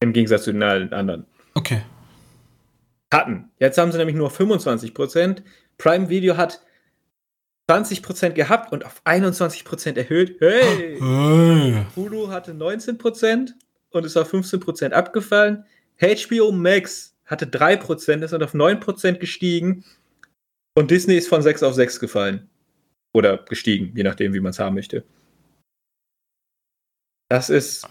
im Gegensatz zu den allen anderen Okay. hatten. Jetzt haben sie nämlich nur 25 Prozent. Prime Video hat 20 Prozent gehabt und auf 21 Prozent erhöht. Hey! Hey. Hulu hatte 19 Prozent und ist auf 15 Prozent abgefallen. HBO Max hatte 3 Prozent, ist dann auf 9 Prozent gestiegen. Und Disney ist von 6 auf 6 gefallen. Oder gestiegen, je nachdem, wie man es haben möchte. Das ist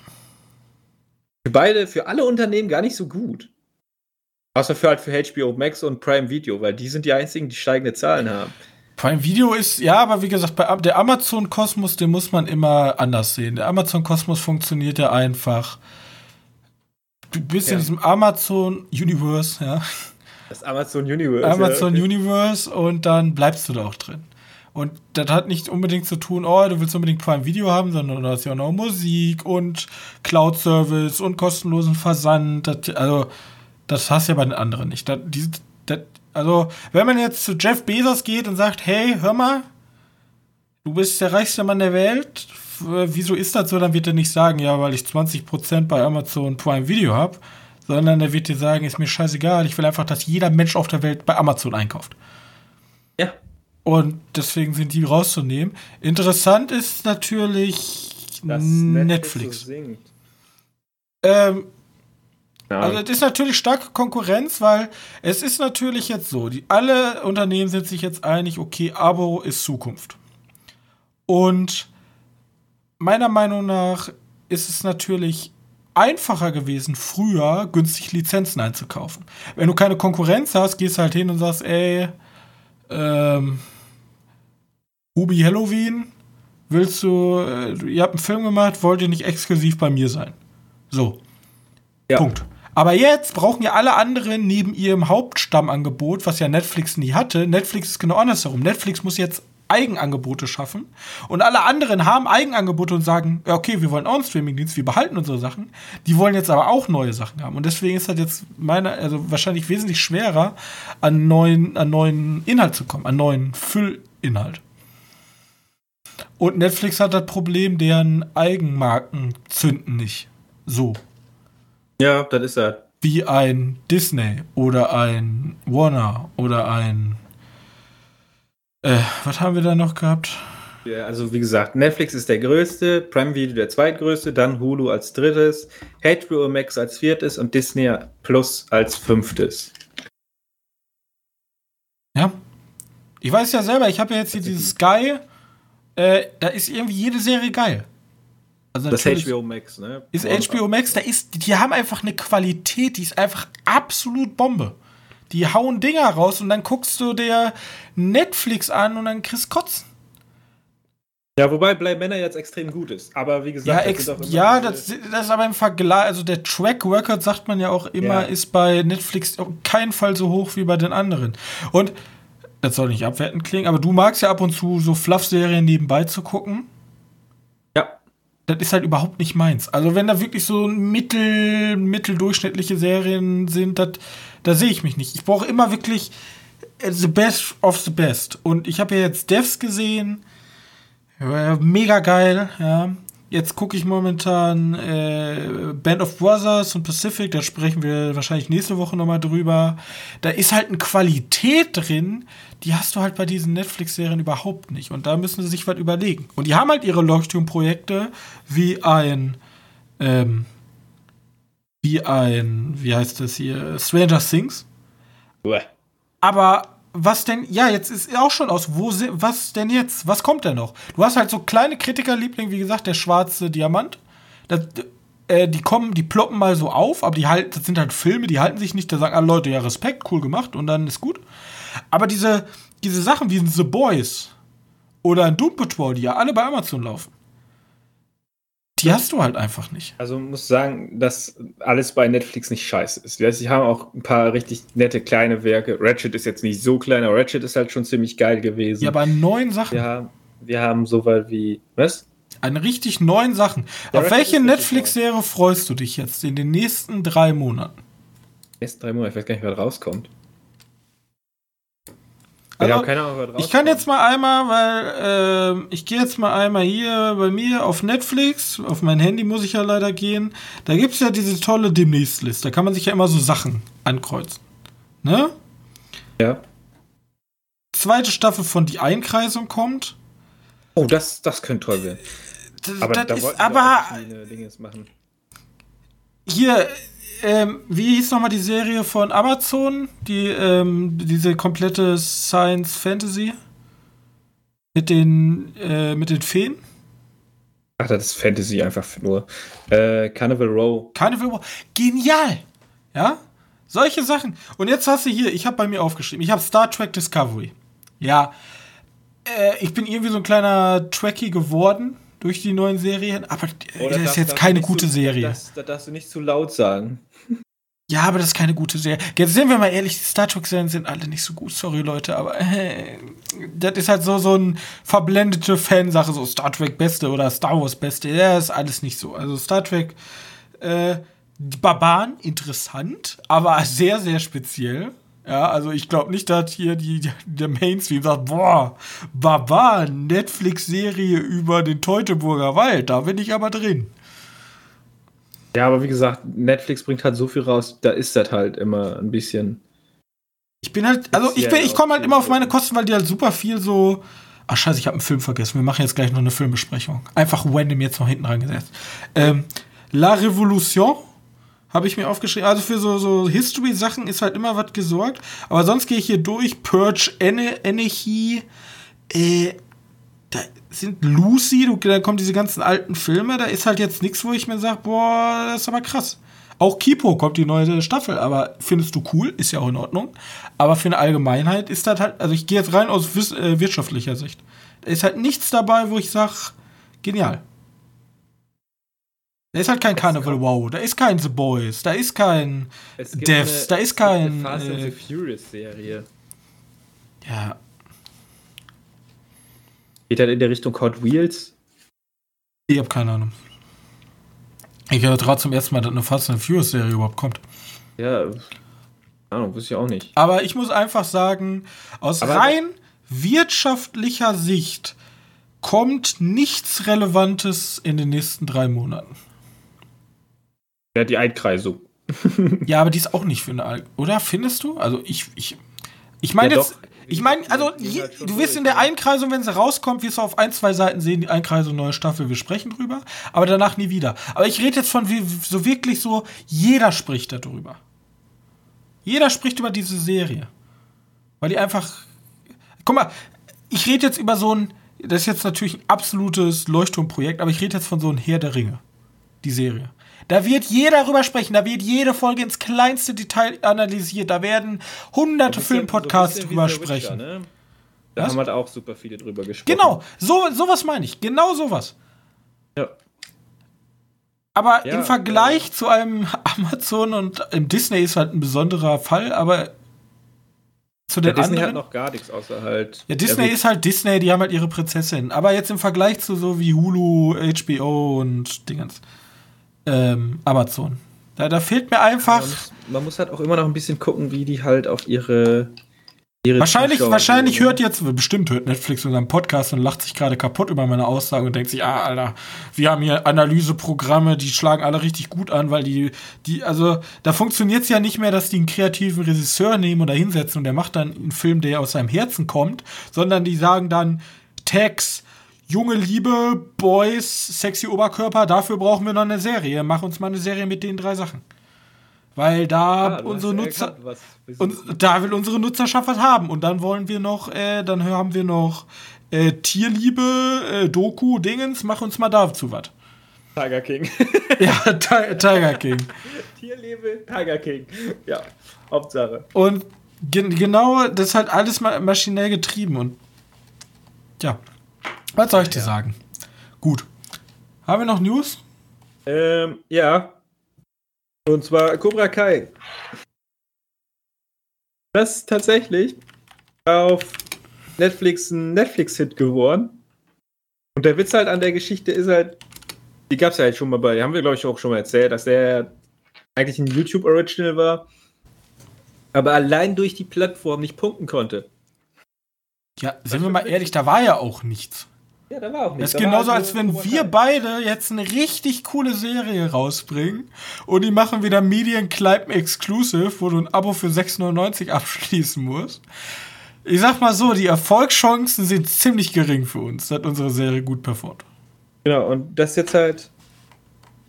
für beide, für alle Unternehmen gar nicht so gut. Außer für halt für HBO Max und Prime Video, weil die sind die einzigen, die steigende Zahlen haben. Prime Video ist, ja, aber wie gesagt, bei der Amazon-Kosmos, den muss man immer anders sehen. Der Amazon-Kosmos funktioniert ja einfach. Du bist Ja. in diesem Amazon-Universe, ja. Das Amazon Universe. Amazon ja. Universe und dann bleibst du da auch drin. Und das hat nicht unbedingt zu tun, oh, du willst unbedingt Prime Video haben, sondern du hast ja auch noch Musik und Cloud-Service und kostenlosen Versand. Das, also, das hast du ja bei den anderen nicht. Das, die, das, also, wenn man jetzt zu Jeff Bezos geht und sagt, hey, hör mal, du bist der reichste Mann der Welt, wieso ist das so? Dann wird er nicht sagen, ja, weil ich 20% bei Amazon Prime Video habe, sondern er wird dir sagen, ist mir scheißegal, ich will einfach, dass jeder Mensch auf der Welt bei Amazon einkauft. Ja. Und deswegen sind die rauszunehmen. Interessant ist natürlich Das Netflix. so singt. Ähm, Ja. also es ist natürlich starke Konkurrenz, weil es ist natürlich jetzt so, die, alle Unternehmen sind sich jetzt einig, okay, Abo ist Zukunft. Und meiner Meinung nach ist es natürlich einfacher gewesen, früher günstig Lizenzen einzukaufen. Wenn du keine Konkurrenz hast, gehst du halt hin und sagst, ey, ähm, Ubi Halloween, willst du, äh, ihr habt einen Film gemacht, wollt ihr nicht exklusiv bei mir sein? So. Ja. Punkt. Aber jetzt brauchen ja alle anderen neben ihrem Hauptstammangebot, was ja Netflix nie hatte, Netflix ist genau andersherum. Netflix muss jetzt Eigenangebote schaffen und alle anderen haben Eigenangebote und sagen, okay, wir wollen auch einen Streamingdienst, wir behalten unsere Sachen. Die wollen jetzt aber auch neue Sachen haben und deswegen ist das jetzt meiner, also wahrscheinlich wesentlich schwerer, an neuen, an neuen Inhalt zu kommen, an neuen Füllinhalt. Und Netflix hat das Problem, deren Eigenmarken zünden nicht. So ja, das ist er. wie ein Disney oder ein Warner oder ein. Äh, was haben wir da noch gehabt? Ja, also wie gesagt, Netflix ist der größte, Prime Video der zweitgrößte, dann Hulu als drittes, HBO Max als viertes und Disney Plus als fünftes. Ja. Ich weiß ja selber, ich habe ja jetzt hier dieses Sky. Äh, da ist irgendwie jede Serie geil. Also Das HBO Max, ne? Ist HBO Max, da ist, die haben einfach eine Qualität, die ist einfach absolut Bombe. Die hauen Dinger raus und dann guckst du dir Netflix an und dann kriegst Kotzen. Ja, wobei Blade Männer jetzt extrem gut ist. Aber wie Ja, gesagt, das auch immer ja das, das ist aber im Vergleich, also der Track Record, sagt man ja auch immer, Ja. ist bei Netflix auf keinen Fall so hoch wie bei den anderen. Und das soll nicht abwertend klingen, aber du magst ja ab und zu so Fluff-Serien nebenbei zu gucken. Ja. Das ist halt überhaupt nicht meins. Also wenn da wirklich so mittel, mitteldurchschnittliche Serien sind, das, da sehe ich mich nicht. Ich brauche immer wirklich äh, the best of the best. Und ich habe ja jetzt Devs gesehen. Mega geil, ja. Jetzt gucke ich momentan äh, Band of Brothers und Pacific, da sprechen wir wahrscheinlich nächste Woche nochmal drüber. Da ist halt eine Qualität drin, die hast du halt bei diesen Netflix-Serien überhaupt nicht. Und da müssen sie sich was überlegen. Und die haben halt ihre Leuchtturmprojekte wie ein, ähm, wie ein, wie heißt das hier, Stranger Things. Uah. Aber was denn, ja, jetzt ist auch schon aus, wo, was denn jetzt? Was kommt denn noch? Du hast halt so kleine Kritikerlieblinge, wie gesagt, der schwarze Diamant. Das, äh, die kommen, die ploppen mal so auf, aber die halt, das sind halt Filme, die halten sich nicht, da sagen alle Leute, ja, Respekt, cool gemacht und dann ist gut. Aber diese, diese Sachen wie The Boys oder ein Doom Patrol, die ja alle bei Amazon laufen, die hast du halt einfach nicht. Also muss sagen, dass alles bei Netflix nicht scheiße ist. Sie haben auch ein paar richtig nette kleine Werke. Ratchet ist jetzt nicht so klein, aber Ratchet ist halt schon ziemlich geil gewesen. Ja, aber an neuen Sachen. wir haben, wir haben so weit wie. Was? An richtig neuen Sachen. Ja, Auf Ratchet welche Netflix-Serie freust du dich jetzt in den nächsten drei Monaten? Nächsten drei Monate, ich weiß gar nicht, wer rauskommt. Also, ja, keine Ahnung, ich kann jetzt mal einmal, weil äh, ich gehe jetzt mal einmal hier bei mir auf Netflix, auf mein Handy muss ich ja leider gehen. Da gibt es ja diese tolle Demnächst-Liste. Da kann man sich ja immer so Sachen ankreuzen. Ne? Ja. Zweite Staffel von Die Einkreisung kommt. Oh, das, das könnte toll werden. Das, Aber das da ist aber auch viele Dinge jetzt machen. hier, ähm, wie hieß nochmal die Serie von Amazon? Die, ähm, diese komplette Science Fantasy? Mit den, äh, mit den Feen? Ach, das ist Fantasy einfach nur. Äh, Carnival Row. Carnival War. Genial! Ja? Solche Sachen. Und jetzt hast du hier, ich habe bei mir aufgeschrieben, ich habe Star Trek Discovery. Ja. Äh, ich bin irgendwie so ein kleiner Trekkie geworden durch die neuen Serien, aber äh, das ist jetzt keine gute Serie. Das, das darfst du nicht zu laut sagen. Ja, aber das ist keine gute Serie. Jetzt sind wir mal ehrlich, die Star Trek-Serien sind alle nicht so gut, sorry Leute, aber äh, das ist halt so, so ein verblendete Fansache, so Star Trek Beste oder Star Wars Beste, ja, ist alles nicht so. Also Star Trek, äh, die Barbaren, interessant, aber sehr, sehr speziell. Ja, also ich glaube nicht, dass hier die, der Mainstream sagt, boah, Barbaren, Netflix-Serie über den Teutoburger Wald, da bin ich aber drin. Ja, aber wie gesagt, Netflix bringt halt so viel raus, da ist das halt immer ein bisschen. Ich bin halt, also ich bin, ich komme halt immer auf meine Kosten, weil die halt super viel so. Ach scheiße, ich habe einen Film vergessen. Wir machen jetzt gleich noch eine Filmbesprechung. Einfach random jetzt noch hinten reingesetzt. Ähm, La Revolution habe ich mir aufgeschrieben. Also für so, so History-Sachen ist halt immer was gesorgt. Aber sonst gehe ich hier durch. Purge, Energy, äh, da sind Lucy, du, da kommen diese ganzen alten Filme, da ist halt jetzt nichts, wo ich mir sage, boah, das ist aber krass. Auch Kipo kommt die neue Staffel, aber findest du cool, ist ja auch in Ordnung. Aber für eine Allgemeinheit ist das halt, also ich gehe jetzt rein aus äh, wirtschaftlicher Sicht. Da ist halt nichts dabei, wo ich sage, genial. Da ist halt kein Carnival Wow, da ist kein The Boys, da ist kein Devs, da ist es gibt kein, Eine Fast and äh, the Furious Serie. ja, Geht halt in der Richtung Hot Wheels. ich habe keine Ahnung. Ich höre gerade zum ersten Mal, dass eine Fast and Furious Serie überhaupt kommt. Ja, keine Ahnung, wusste ich auch nicht. Aber ich muss einfach sagen, aus Aber- rein wirtschaftlicher Sicht kommt nichts Relevantes in den nächsten drei Monaten. Ja, die Einkreisung. Ja, aber die ist auch nicht für eine Al oder findest du? Also ich ich ich meine Ja, jetzt doch. ich meine also je, halt du wirst in der ja. Einkreisung, wenn sie rauskommt, wirst du auf ein, zwei Seiten sehen, die Einkreisung neue Staffel, wir sprechen drüber, aber danach nie wieder. Aber ich rede jetzt von wie, so wirklich so jeder spricht darüber. Jeder spricht über diese Serie. Weil die einfach Guck mal, ich rede jetzt über so ein das ist jetzt natürlich ein absolutes Leuchtturmprojekt, aber ich rede jetzt von so ein Herr der Ringe, die Serie. Da wird jeder drüber sprechen, da wird jede Folge ins kleinste Detail analysiert, da werden hunderte Filmpodcasts drüber sprechen. ne? Da Was? haben halt auch super viele drüber gesprochen. Genau, so sowas meine ich, genau sowas. Ja. Aber Ja, im Vergleich zu einem *laughs* Amazon und im Disney ist halt ein besonderer Fall, aber zu Der den Disney anderen hat noch gar nichts außer halt. Ja, Disney ist halt Disney, die haben halt ihre Prinzessin. Aber jetzt im Vergleich zu so wie Hulu, HBO und Dingens, ähm, Amazon. Da, da fehlt mir einfach. Man muss, man muss halt auch immer noch ein bisschen gucken, wie die halt auf ihre. ihre Wahrscheinlich, Zuschauer wahrscheinlich gehen, ne? hört jetzt, bestimmt hört Netflix unseren Podcast und lacht sich gerade kaputt über meine Aussage und denkt sich, ah, Alter, wir haben hier Analyseprogramme, die schlagen alle richtig gut an, weil die, die, also da funktioniert es ja nicht mehr, dass die einen kreativen Regisseur nehmen oder hinsetzen und der macht dann einen Film, der aus seinem Herzen kommt, sondern die sagen dann, Tags, junge Liebe, Boys, sexy Oberkörper, dafür brauchen wir noch eine Serie. Mach uns mal eine Serie mit den drei Sachen. Weil da Ah, du unsere ja Nutzer. erkannt, was Und da will unsere Nutzerschaft was haben. Und dann wollen wir noch, äh, dann haben wir noch äh, Tierliebe, äh, Doku, Dingens, mach uns mal dazu was. Tiger King. *laughs* ja, Ti- Tiger King. Tierlebe, Tiger King. Ja, Hauptsache. Und gen genau, das ist halt alles ma maschinell getrieben. Und ja, was soll ich dir sagen? Gut. Haben wir noch News? Ähm, ja. Und zwar Cobra Kai. Das ist tatsächlich auf Netflix ein Netflix-Hit geworden. Und der Witz halt an der Geschichte ist halt, die gab es ja halt schon mal bei, haben wir glaube ich auch schon mal erzählt, dass der eigentlich ein YouTube-Original war, aber allein durch die Plattform nicht punkten konnte. Ja, sind wir mal ehrlich, da war ja auch nichts. Ja, da war auch Das nichts. ist genauso, als wenn wir beide jetzt eine richtig coole Serie rausbringen und die machen wieder Medienkleipen Exclusive, wo du ein Abo für 6,99 abschließen musst. Ich sag mal so, die Erfolgschancen sind ziemlich gering für uns, dass unsere Serie gut performt. Genau, und das ist jetzt halt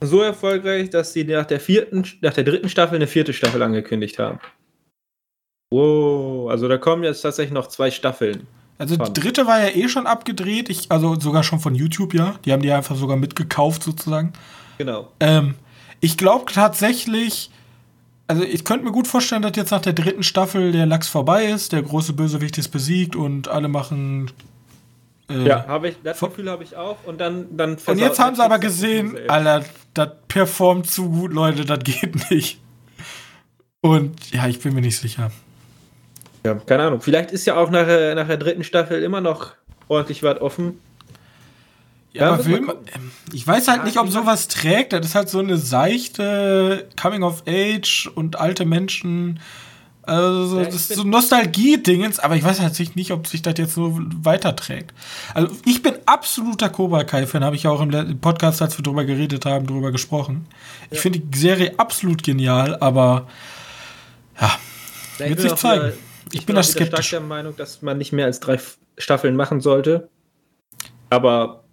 so erfolgreich, dass sie nach der vierten, nach der dritten Staffel eine vierte Staffel angekündigt haben. Wow, also da kommen jetzt tatsächlich noch zwei Staffeln. Also die dritte war ja eh schon abgedreht, ich, also sogar schon von YouTube, ja. Die haben die einfach sogar mitgekauft sozusagen. Genau. Ähm, ich glaube tatsächlich, also ich könnte mir gut vorstellen, dass jetzt nach der dritten Staffel der Lachs vorbei ist, der große Bösewicht ist besiegt und alle machen. Äh, Ja, habe ich, das Gefühl habe ich auch. Und dann, dann Und jetzt haben sie aber gesehen. Alter, das performt zu gut, Leute, das geht *laughs* nicht. Und ja, ich bin mir nicht sicher. Ja, keine Ahnung. Vielleicht ist ja auch nach, der- nach der dritten Staffel immer noch ordentlich was offen. Ja, Ja, aber will ich weiß halt Ja, nicht, ob sowas trägt. Das ist halt so eine seichte Coming of Age und alte Menschen. Also so, Ja, das ist so Nostalgie-Dingens, aber ich weiß halt nicht, ob sich das jetzt so weiterträgt. Also ich bin absoluter Cobra Kai-Fan, habe ich ja auch im Podcast, als wir drüber geredet haben, drüber gesprochen. Ich finde die Serie absolut genial, aber ja, Ja, Wird sich zeigen. Wieder- Ich bin bin auch stark der Meinung, dass man nicht mehr als drei Staffeln machen sollte. Aber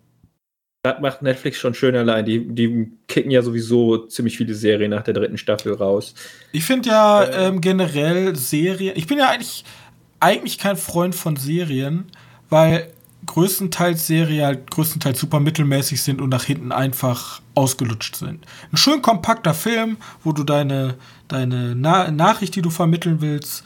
das macht Netflix schon schön allein. Die, die kicken ja sowieso ziemlich viele Serien nach der dritten Staffel raus. Ich finde ja Äh. ähm, generell Serien. Ich bin ja eigentlich, eigentlich kein Freund von Serien, weil größtenteils Serien halt größtenteils super mittelmäßig sind und nach hinten einfach ausgelutscht sind. Ein schön kompakter Film, wo du deine, deine Na Nachricht, die du vermitteln willst,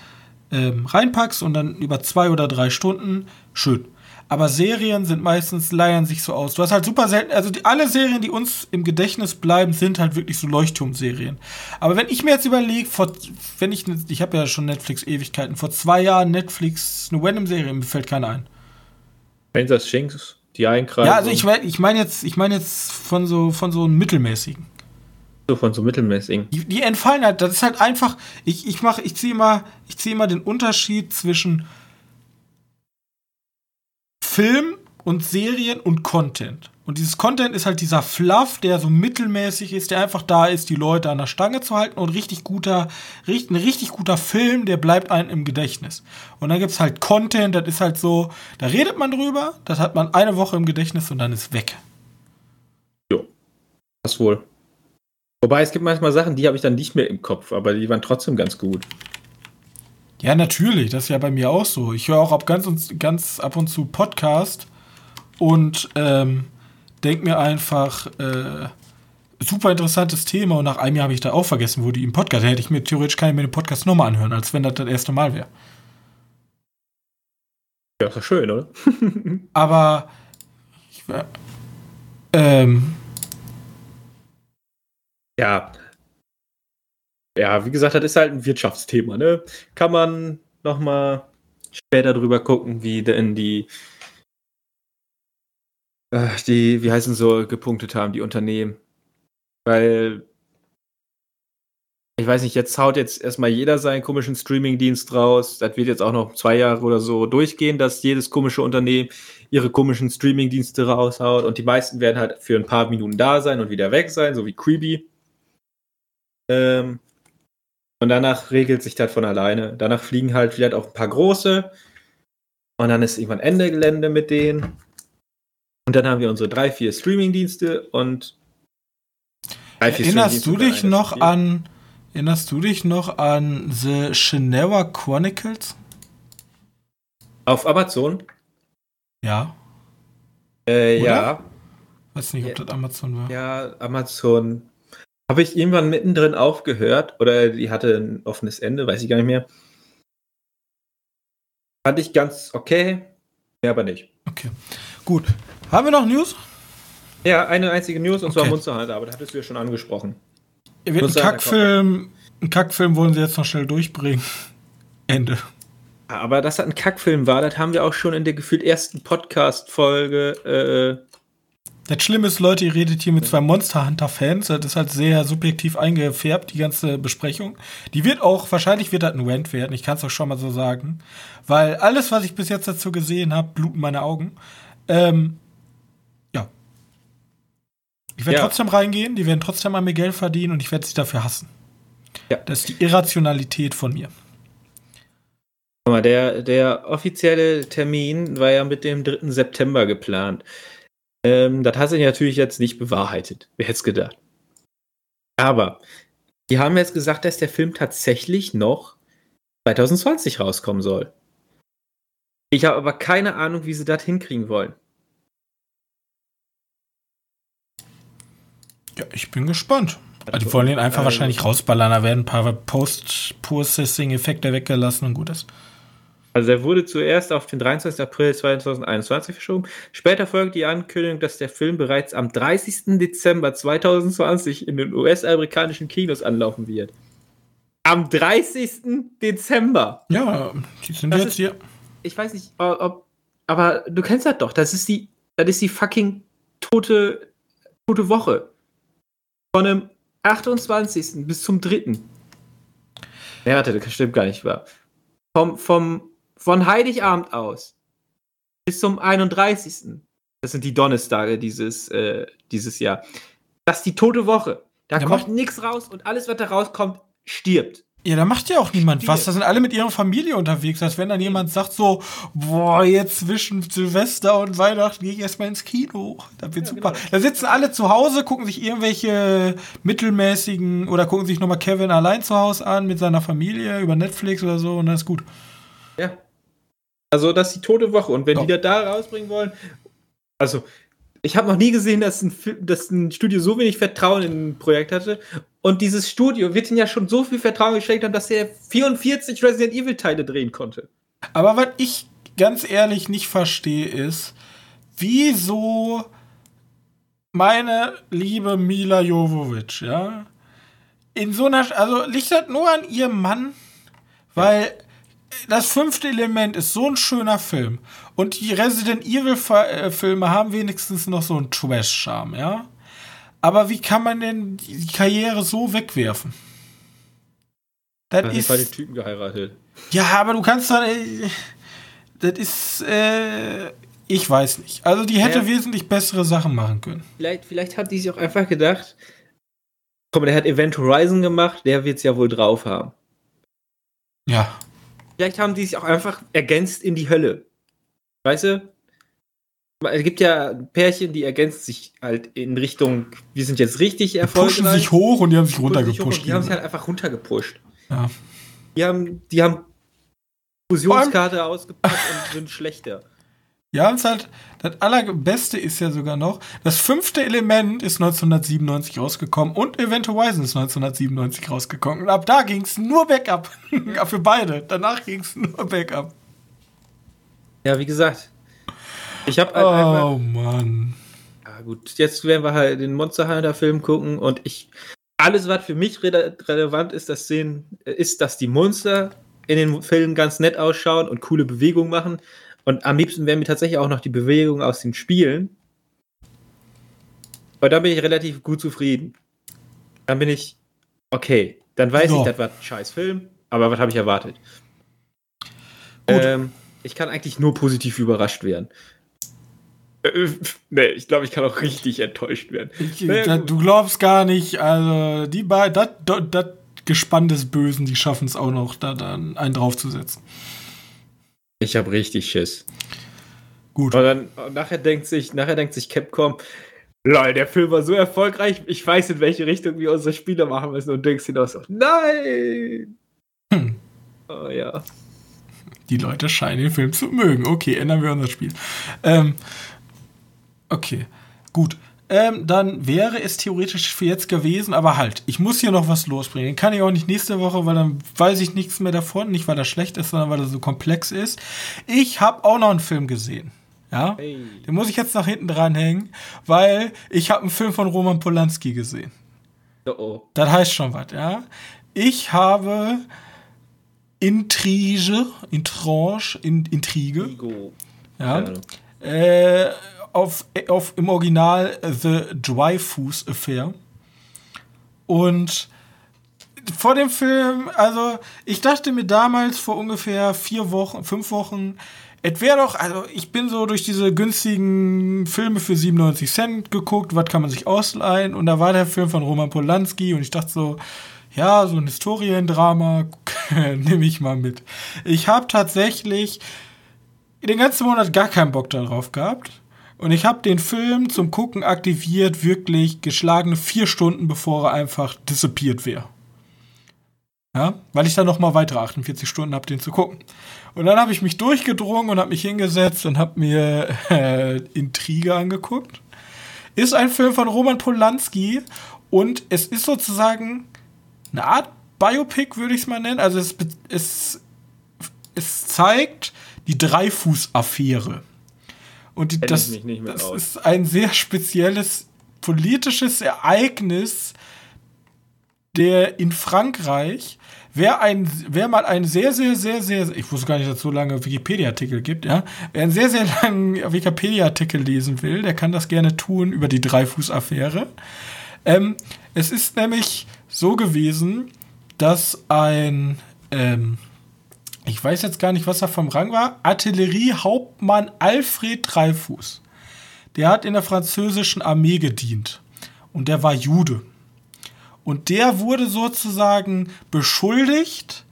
ähm, reinpackst und dann über zwei oder drei Stunden schön. Aber Serien sind meistens, leiern sich so aus. Du hast halt super selten, also die, alle Serien, die uns im Gedächtnis bleiben, sind halt wirklich so Leuchtturmserien. Aber wenn ich mir jetzt überlege, vor, wenn ich, ich habe ja schon Netflix Ewigkeiten, vor zwei Jahren Netflix eine Random-Serie, mir fällt keine ein. Stranger Things, die Einkreisung. Ja, also ich meine ich mein jetzt, ich meine jetzt von so, von so einem mittelmäßigen. So von so mittelmäßigen. Die, die entfallen halt, das ist halt einfach, ich, ich mache, ich ziehe immer, ich ziehe immer den Unterschied zwischen Film und Serien und Content. Und dieses Content ist halt dieser Fluff, der so mittelmäßig ist, der einfach da ist, die Leute an der Stange zu halten und richtig guter, richtig, ein richtig guter Film, der bleibt einem im Gedächtnis. Und dann gibt's halt Content, das ist halt so, da redet man drüber, das hat man eine Woche im Gedächtnis und dann ist weg. Jo. Das wohl. Wobei es gibt manchmal Sachen, die habe ich dann nicht mehr im Kopf, aber die waren trotzdem ganz gut. Ja, natürlich, das ist ja bei mir auch so. Ich höre auch ab ganz, und, ganz ab und zu Podcast und ähm, denke mir einfach, äh, super interessantes Thema und nach einem Jahr habe ich da auch vergessen, wo die im Podcast, hätte ich mir theoretisch kann ich mir den Podcast nochmal anhören, als wenn das das erste Mal wäre. Ja, ist doch schön, oder? *laughs* Aber ich, ähm, Ja. Ja, wie gesagt, das ist halt ein Wirtschaftsthema, ne? Kann man noch mal später drüber gucken, wie denn die äh, die, wie heißen so, gepunktet haben, die Unternehmen. Weil ich weiß nicht, jetzt haut jetzt erstmal jeder seinen komischen Streamingdienst raus. Das wird jetzt auch noch zwei Jahre oder so durchgehen, dass jedes komische Unternehmen ihre komischen Streamingdienste raushaut und die meisten werden halt für ein paar Minuten da sein und wieder weg sein, so wie Creepy. Ähm, und danach regelt sich das von alleine. Danach fliegen halt vielleicht auch ein paar große. Und dann ist irgendwann Ende Gelände mit denen. Und dann haben wir unsere drei, vier Streamingdienste und drei, vier erinnerst du dich noch eine an, erinnerst du dich noch an The Shannara Chronicles? Auf Amazon? Ja, Äh, ja. weiß nicht, ob Ja. das Amazon war. Ja, Amazon. Habe ich irgendwann mittendrin aufgehört oder die hatte ein offenes Ende, weiß ich gar nicht mehr. Fand ich ganz okay, mehr aber nicht. Okay, gut. Haben wir noch News? Ja, eine einzige News und zwar Okay. Monster Hunter, aber das hattest du ja schon angesprochen. Er wird Muss ein sein, Kackfilm, ein Kackfilm wollen sie jetzt noch schnell durchbringen. *laughs* Ende. Aber dass das ein Kackfilm war, das haben wir auch schon in der gefühlt ersten Podcast-Folge Das Schlimme ist, Leute, ihr redet hier mit zwei Monster Hunter-Fans. Das ist halt sehr subjektiv eingefärbt, die ganze Besprechung. Die wird auch, wahrscheinlich wird das ein Rant werden, ich kann es auch schon mal so sagen. Weil alles, was ich bis jetzt dazu gesehen habe, bluten meine Augen. Ähm, ja. Ich werde Ja. trotzdem reingehen, die werden trotzdem an mir Geld verdienen und ich werde sie dafür hassen. Ja. Das ist die Irrationalität von mir. Der, der offizielle Termin war ja mit dem 3. September geplant. Ähm, das hat sich natürlich jetzt nicht bewahrheitet. Wer hätte es gedacht? Aber die haben jetzt gesagt, dass der Film tatsächlich noch 2020 rauskommen soll. Ich habe aber keine Ahnung, wie sie das hinkriegen wollen. Ja, ich bin gespannt. Die wollen ihn einfach Also- wahrscheinlich rausballern. Da werden ein paar Post-Processing-Effekte weggelassen und gut ist. Also er wurde zuerst auf den 23. April 2021 verschoben. Später folgte die Ankündigung, dass der Film bereits am 30. Dezember 2020 in den US-amerikanischen Kinos anlaufen wird. Am 30. Dezember. Ja, die sind Das jetzt ist- hier. Ich weiß nicht, ob, aber du kennst das doch. Das ist die, das ist die fucking tote, tote Woche. Von dem 28. bis zum 3. Ja, warte, das stimmt gar nicht wahr. Vom, vom, von Heiligabend aus bis zum 31. Das sind die Donnerstage dieses, äh, dieses Jahr. Das ist die tote Woche. Da Ja, kommt nichts raus und alles, was da rauskommt, stirbt. Ja, da macht ja auch niemand Spiel. was. Da sind alle mit ihrer Familie unterwegs. Als wenn dann jemand sagt so, boah, jetzt zwischen Silvester und Weihnachten gehe ich erstmal ins Kino. Das wird Ja, super. genau. Da sitzen alle zu Hause, gucken sich irgendwelche mittelmäßigen oder gucken sich nochmal Kevin allein zu Hause an mit seiner Familie über Netflix oder so und dann ist gut. Ja. Also, das ist die tote Woche. Und wenn Ja. die das da rausbringen wollen, also, ich habe noch nie gesehen, dass ein, dass ein Studio so wenig Vertrauen in ein Projekt hatte. Und dieses Studio wird ihnen ja schon so viel Vertrauen geschenkt haben, dass er 44 Resident Evil Teile drehen konnte. Aber was ich ganz ehrlich nicht verstehe, ist, wieso meine liebe Mila Jovovic, ja, in so einer, also liegt das nur an ihrem Mann, weil das fünfte Element ist so ein schöner Film und die Resident Evil Fa- äh, Filme haben wenigstens noch so einen Trash-Charme, ja. Aber wie kann man denn die Karriere so wegwerfen? Das Da sind ist, halt die Typen geheiratet. ja, aber du kannst dann. Äh, das ist. Äh, ich weiß nicht. Also, die hätte Ja. wesentlich bessere Sachen machen können. Vielleicht, vielleicht hat die sich auch einfach gedacht, guck mal, der hat Event Horizon gemacht, der wird es ja wohl drauf haben. Ja. Vielleicht haben die sich auch einfach ergänzt in die Hölle. Weißt du? Es gibt ja Pärchen, die ergänzen sich halt in Richtung, wir sind jetzt richtig Die erfolgreich. pushen sich hoch und die haben sich runtergepusht. Die haben sich halt einfach runtergepusht. ja. Die haben, die haben Fusionskarte ausgepackt und sind schlechter. Ja, es ist halt. Das allerbeste ist ja sogar noch, das fünfte Element ist 1997 rausgekommen und Event Horizon ist 1997 rausgekommen. Und ab da ging es nur Backup. *laughs* Für beide. Danach ging es nur Backup. Ja, wie gesagt. Ich habe halt. Oh Mann. Ja, gut, jetzt werden wir halt den Monster Hunter Film gucken und ich. Alles, was für mich rele relevant ist, das sehen, ist, dass die Monster in den Filmen ganz nett ausschauen und coole Bewegungen machen. Und am liebsten wären mir tatsächlich auch noch die Bewegungen aus den Spielen. Aber da bin ich relativ gut zufrieden. Dann bin ich, okay, dann weiß So. ich, das war ein scheiß Film, aber was habe ich erwartet? Ähm, ich kann eigentlich nur positiv überrascht werden. Äh, nee, ich glaube, ich kann auch richtig enttäuscht werden. Ich, Naja, da, du glaubst gar nicht, also die beiden, das Gespann des Bösen, die schaffen es auch noch, da dann einen draufzusetzen. Ich habe richtig Schiss. Gut. Und dann und nachher denkt sich, nachher denkt sich Capcom, lol, der Film war so erfolgreich, ich weiß in welche Richtung wir unsere Spiele machen müssen und denkst dir doch so, nein! Hm. Oh ja. Die Leute scheinen den Film zu mögen. Okay, ändern wir unser Spiel. Ähm, okay, gut. Ähm, dann wäre es theoretisch für jetzt gewesen, aber halt, ich muss hier noch was losbringen. Kann ich auch nicht nächste Woche, weil dann weiß ich nichts mehr davon. Nicht, weil er schlecht ist, sondern weil er so komplex ist. Ich habe auch noch einen Film gesehen. Ja, Hey. den muss ich jetzt nach hinten dranhängen, weil ich habe einen Film von Roman Polanski gesehen. Oh, oh. Das heißt schon was, ja. Ich habe Intrige, Intranche, in, Intrige, Igo. ja, äh, auf, auf im Original The Dryfoos Affair. Und vor dem Film, also ich dachte mir damals vor ungefähr vier Wochen, fünf Wochen, es wäre doch, also ich bin so durch diese günstigen Filme für 97 Cent geguckt, was kann man sich ausleihen? Und da war der Film von Roman Polanski und ich dachte so, ja, so ein Historiendrama *laughs* nehme ich mal mit. Ich habe tatsächlich den ganzen Monat gar keinen Bock darauf gehabt. Und ich habe den Film zum Gucken aktiviert, wirklich geschlagene vier Stunden, bevor er einfach dissipiert wäre. Ja, weil ich dann noch mal weitere 48 Stunden habe, den zu gucken. Und dann habe ich mich durchgedrungen und habe mich hingesetzt und habe mir äh, Intrige angeguckt. Ist ein Film von Roman Polanski und es ist sozusagen eine Art Biopic, würde ich es mal nennen. Also es, es, es zeigt die Dreifuß-Affäre. Und die, das, das ist ein sehr spezielles politisches Ereignis, der in Frankreich Wer, ein, wer mal einen sehr, sehr, sehr, sehr, ich wusste gar nicht, dass es so lange Wikipedia-Artikel gibt, ja. Wer einen sehr, sehr langen Wikipedia-Artikel lesen will, der kann das gerne tun über die Dreifuß-Affäre. Ähm, es ist nämlich so gewesen, dass ein, ähm, ich weiß jetzt gar nicht, was er vom Rang war, Artilleriehauptmann Alfred Dreifuß. Der hat in der französischen Armee gedient. Und der war Jude. Und der wurde sozusagen beschuldigt,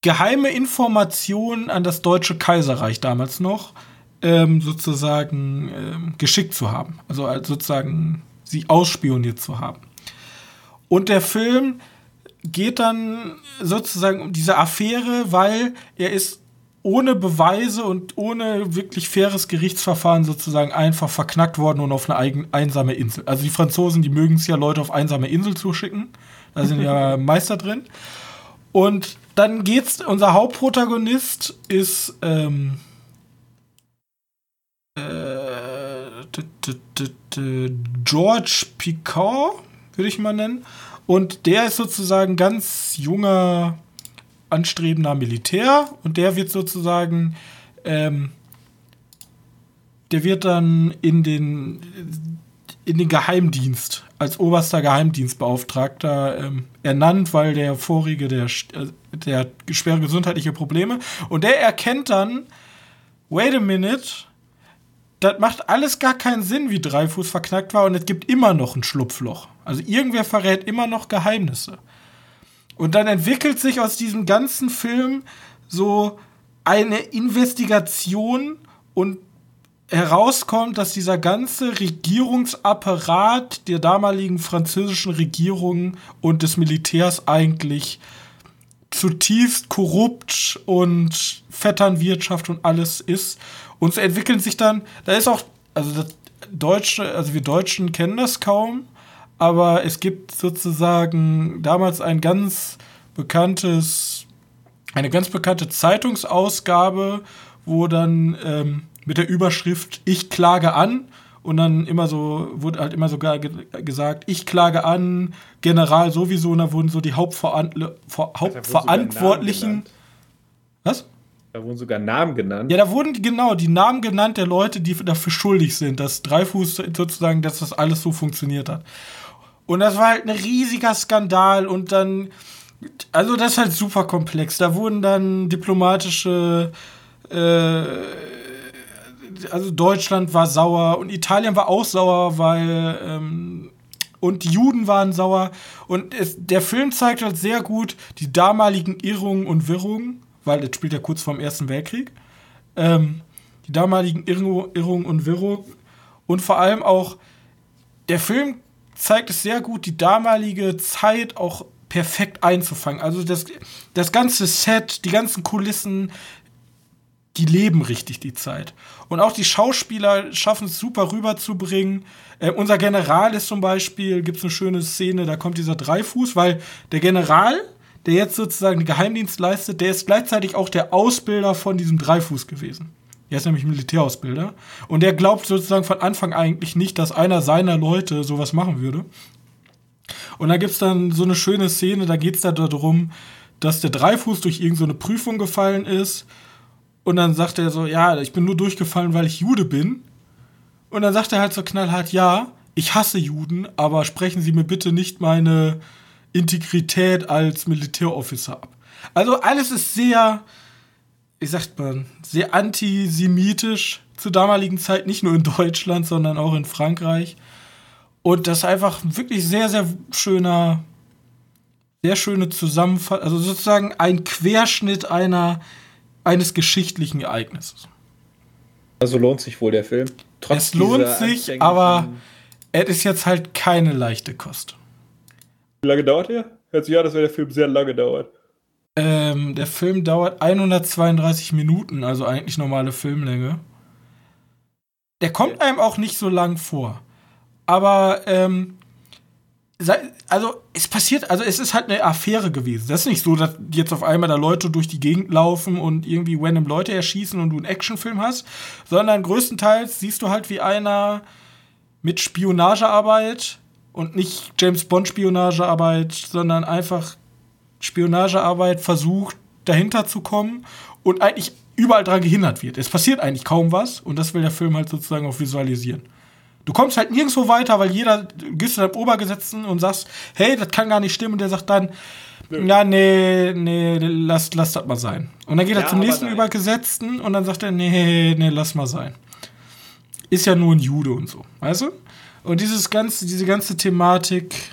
geheime Informationen an das Deutsche Kaiserreich damals noch ähm, sozusagen ähm, geschickt zu haben. Also sozusagen sie ausspioniert zu haben. Und der Film geht dann sozusagen um diese Affäre, weil er ist ohne Beweise und ohne wirklich faires Gerichtsverfahren sozusagen einfach verknackt worden und auf eine eigen, einsame Insel. Also die Franzosen, die mögen es ja, Leute auf einsame Insel zu schicken. Da sind ja *laughs* Meister drin. Und dann geht's, unser Hauptprotagonist ist ähm, äh, George Picard, würde ich mal nennen. Und der ist sozusagen ganz junger anstrebender Militär. Und der wird sozusagen, ähm, der wird dann in den, in den Geheimdienst als oberster Geheimdienstbeauftragter ähm, ernannt, weil der vorige, der, der schwere gesundheitliche Probleme. Und der erkennt dann, wait a minute, das macht alles gar keinen Sinn, wie Dreifuß verknackt war und es gibt immer noch ein Schlupfloch. Also irgendwer verrät immer noch Geheimnisse. Und dann entwickelt sich aus diesem ganzen Film so eine Investigation und herauskommt, dass dieser ganze Regierungsapparat der damaligen französischen Regierung und des Militärs eigentlich zutiefst korrupt und Vetternwirtschaft und alles ist. Und so entwickeln sich dann, da ist auch, also das Deutsche, also wir Deutschen kennen das kaum, aber es gibt sozusagen damals ein ganz bekanntes, eine ganz bekannte Zeitungsausgabe, wo dann ähm, mit der Überschrift Ich klage an und dann immer so, wurde halt immer sogar ge gesagt, ich klage an, General sowieso, und da wurden so die Hauptveran Hauptverantwortlichen. Was? Da wurden sogar Namen genannt. Ja, da wurden genau die Namen genannt der Leute, die dafür schuldig sind, dass Dreifuß sozusagen, dass das alles so funktioniert hat. Und das war halt ein riesiger Skandal und dann, also das ist halt super komplex. Da wurden dann diplomatische, äh, also Deutschland war sauer und Italien war auch sauer, weil, ähm, und die Juden waren sauer. Und es, der Film zeigt halt sehr gut die damaligen Irrungen und Wirrungen, weil das spielt ja kurz vorm Ersten Weltkrieg. Ähm, die damaligen Irrungen und Wirrungen. Und vor allem auch, der Film zeigt es sehr gut, die damalige Zeit auch perfekt einzufangen. Also das, das ganze Set, die ganzen Kulissen, die leben richtig die Zeit. Und auch die Schauspieler schaffen es super rüberzubringen. Äh, unser General ist zum Beispiel, gibt es eine schöne Szene, da kommt dieser Dreifuß, weil der General, der jetzt sozusagen den Geheimdienst leistet, der ist gleichzeitig auch der Ausbilder von diesem Dreifuß gewesen. Der ist nämlich Militärausbilder. Und der glaubt sozusagen von Anfang eigentlich nicht, dass einer seiner Leute sowas machen würde. Und da gibt es dann so eine schöne Szene, da geht es da darum, dass der Dreifuß durch irgendeine Prüfung gefallen ist. Und dann sagt er so, ja, ich bin nur durchgefallen, weil ich Jude bin. Und dann sagt er halt so knallhart, ja, ich hasse Juden, aber sprechen Sie mir bitte nicht meine Integrität als Militärofficer ab. Also alles ist sehr, wie sagt man, sehr antisemitisch zur damaligen Zeit, nicht nur in Deutschland, sondern auch in Frankreich. Und das ist einfach wirklich sehr, sehr schöner, sehr schöne Zusammenfassung, also sozusagen ein Querschnitt einer, eines geschichtlichen Ereignisses. Also lohnt sich wohl der Film. Trotz es lohnt sich, aber es ist jetzt halt keine leichte Kost. Wie lange dauert der? Hört sich an, dass der Film sehr lange dauert. Ähm, der Film dauert 132 Minuten, also eigentlich normale Filmlänge. Der kommt einem auch nicht so lang vor. Aber, ähm, also es passiert, also es ist halt eine Affäre gewesen. Das ist nicht so, dass jetzt auf einmal da Leute durch die Gegend laufen und irgendwie random Leute erschießen und du einen Actionfilm hast, sondern größtenteils siehst du halt, wie einer mit Spionagearbeit und nicht James Bond Spionagearbeit, sondern einfach Spionagearbeit versucht, dahinter zu kommen und eigentlich überall dran gehindert wird. Es passiert eigentlich kaum was und das will der Film halt sozusagen auch visualisieren. Du kommst halt nirgendwo weiter, weil jeder, du gehst zu deinem Obergesetzten und sagst, hey, das kann gar nicht stimmen und der sagt dann, ja, nee, nee, lass, lass das mal sein. Und dann geht ja, er zum nächsten nein. Übergesetzten und dann sagt er, nee, nee, lass mal sein. Ist ja nur ein Jude und so, weißt du? Und dieses ganze, diese ganze Thematik,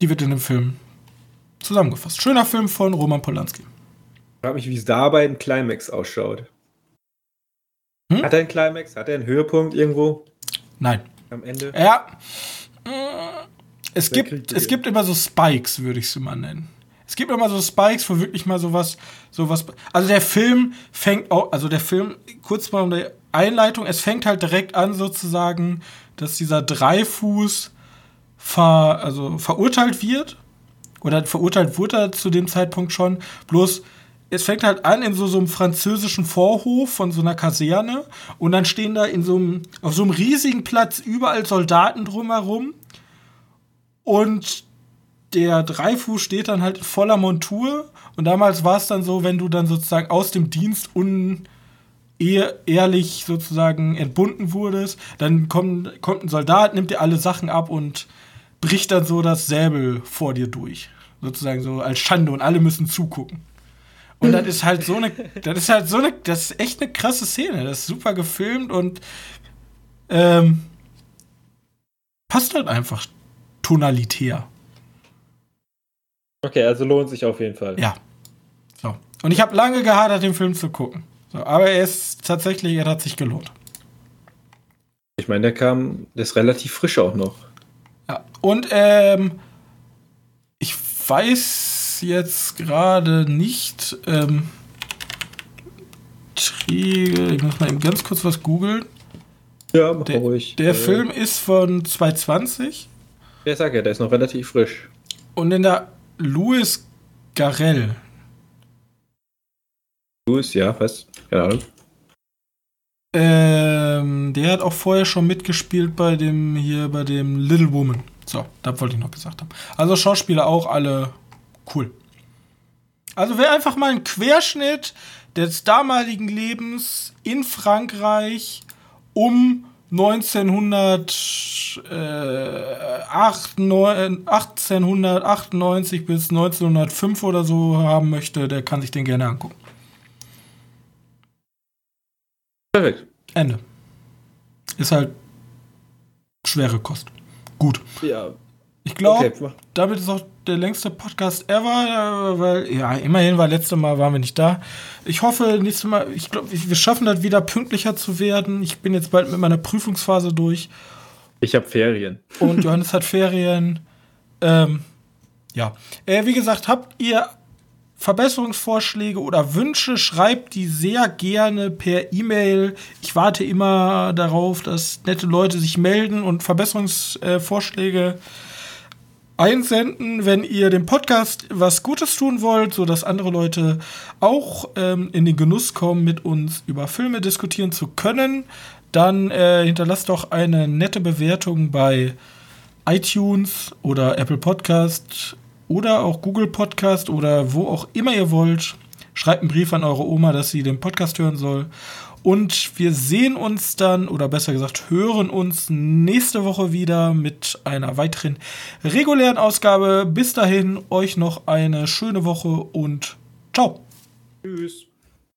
die wird in dem Film zusammengefasst. Schöner Film von Roman Polanski. Ich frage mich, wie es da bei einem Climax ausschaut. Hm? Hat er einen Climax? Hat er einen Höhepunkt irgendwo? Nein. Am Ende? Ja. Es gibt, es gibt immer so Spikes, würde ich es mal nennen. Es gibt immer so Spikes, wo wirklich mal sowas, sowas. Also der Film fängt auch, also der Film, kurz mal um die Einleitung, es fängt halt direkt an, sozusagen, dass dieser Dreifuß ver, also verurteilt wird. Oder verurteilt wurde er zu dem Zeitpunkt schon. Bloß es fängt halt an in so, so einem französischen Vorhof von so einer Kaserne und dann stehen da in so einem, auf so einem riesigen Platz überall Soldaten drumherum und der Dreifuß steht dann halt voller Montur und damals war es dann so, wenn du dann sozusagen aus dem Dienst un ehrlich sozusagen entbunden wurdest, dann kommt, kommt ein Soldat, nimmt dir alle Sachen ab und bricht dann so das Säbel vor dir durch. Sozusagen so als Schande und alle müssen zugucken. Und das ist halt so eine, das ist halt so eine, das ist echt eine krasse Szene. Das ist super gefilmt und ähm, passt halt einfach tonalitär. Okay, also lohnt sich auf jeden Fall. Ja. So. Und ich habe lange gehadert, den Film zu gucken. So, aber er ist tatsächlich, er hat sich gelohnt. Ich meine, der kam, der ist relativ frisch auch noch. Ja. Und ähm, ich weiß jetzt gerade nicht. Ähm, ich muss mal eben ganz kurz was googeln. Ja, mach der, ruhig. Der äh, Film ist von 2020. Ja, sag ja, der ist noch relativ frisch. Und in der Louis Garrel. Louis, ja, was? Keine Ahnung. Ähm, der hat auch vorher schon mitgespielt bei dem hier, bei dem Little Woman. So, das wollte ich noch gesagt haben. Also Schauspieler auch alle Cool. Also wäre einfach mal ein Querschnitt des damaligen Lebens in Frankreich um 1900, äh, 1898 bis 1905 oder so haben möchte, der kann sich den gerne angucken. Perfekt. Ende. Ist halt schwere Kost. Gut. Ja. Ich glaube, okay. damit ist auch der längste Podcast ever, weil, ja, immerhin war letzte Mal waren wir nicht da. Ich hoffe, nächstes Mal, ich glaube, wir schaffen das wieder pünktlicher zu werden. Ich bin jetzt bald mit meiner Prüfungsphase durch. Ich habe Ferien. Und Johannes hat Ferien. Ähm, ja. Äh, wie gesagt, habt ihr Verbesserungsvorschläge oder Wünsche, schreibt die sehr gerne per E-Mail. Ich warte immer darauf, dass nette Leute sich melden und Verbesserungsvorschläge einsenden, wenn ihr dem Podcast was Gutes tun wollt, sodass andere Leute auch ähm, in den Genuss kommen, mit uns über Filme diskutieren zu können. Dann äh, hinterlasst doch eine nette Bewertung bei iTunes oder Apple Podcast oder auch Google Podcast oder wo auch immer ihr wollt. Schreibt einen Brief an eure Oma, dass sie den Podcast hören soll. Und wir sehen uns dann, oder besser gesagt, hören uns nächste Woche wieder mit einer weiteren regulären Ausgabe. Bis dahin, euch noch eine schöne Woche und ciao. Tschüss.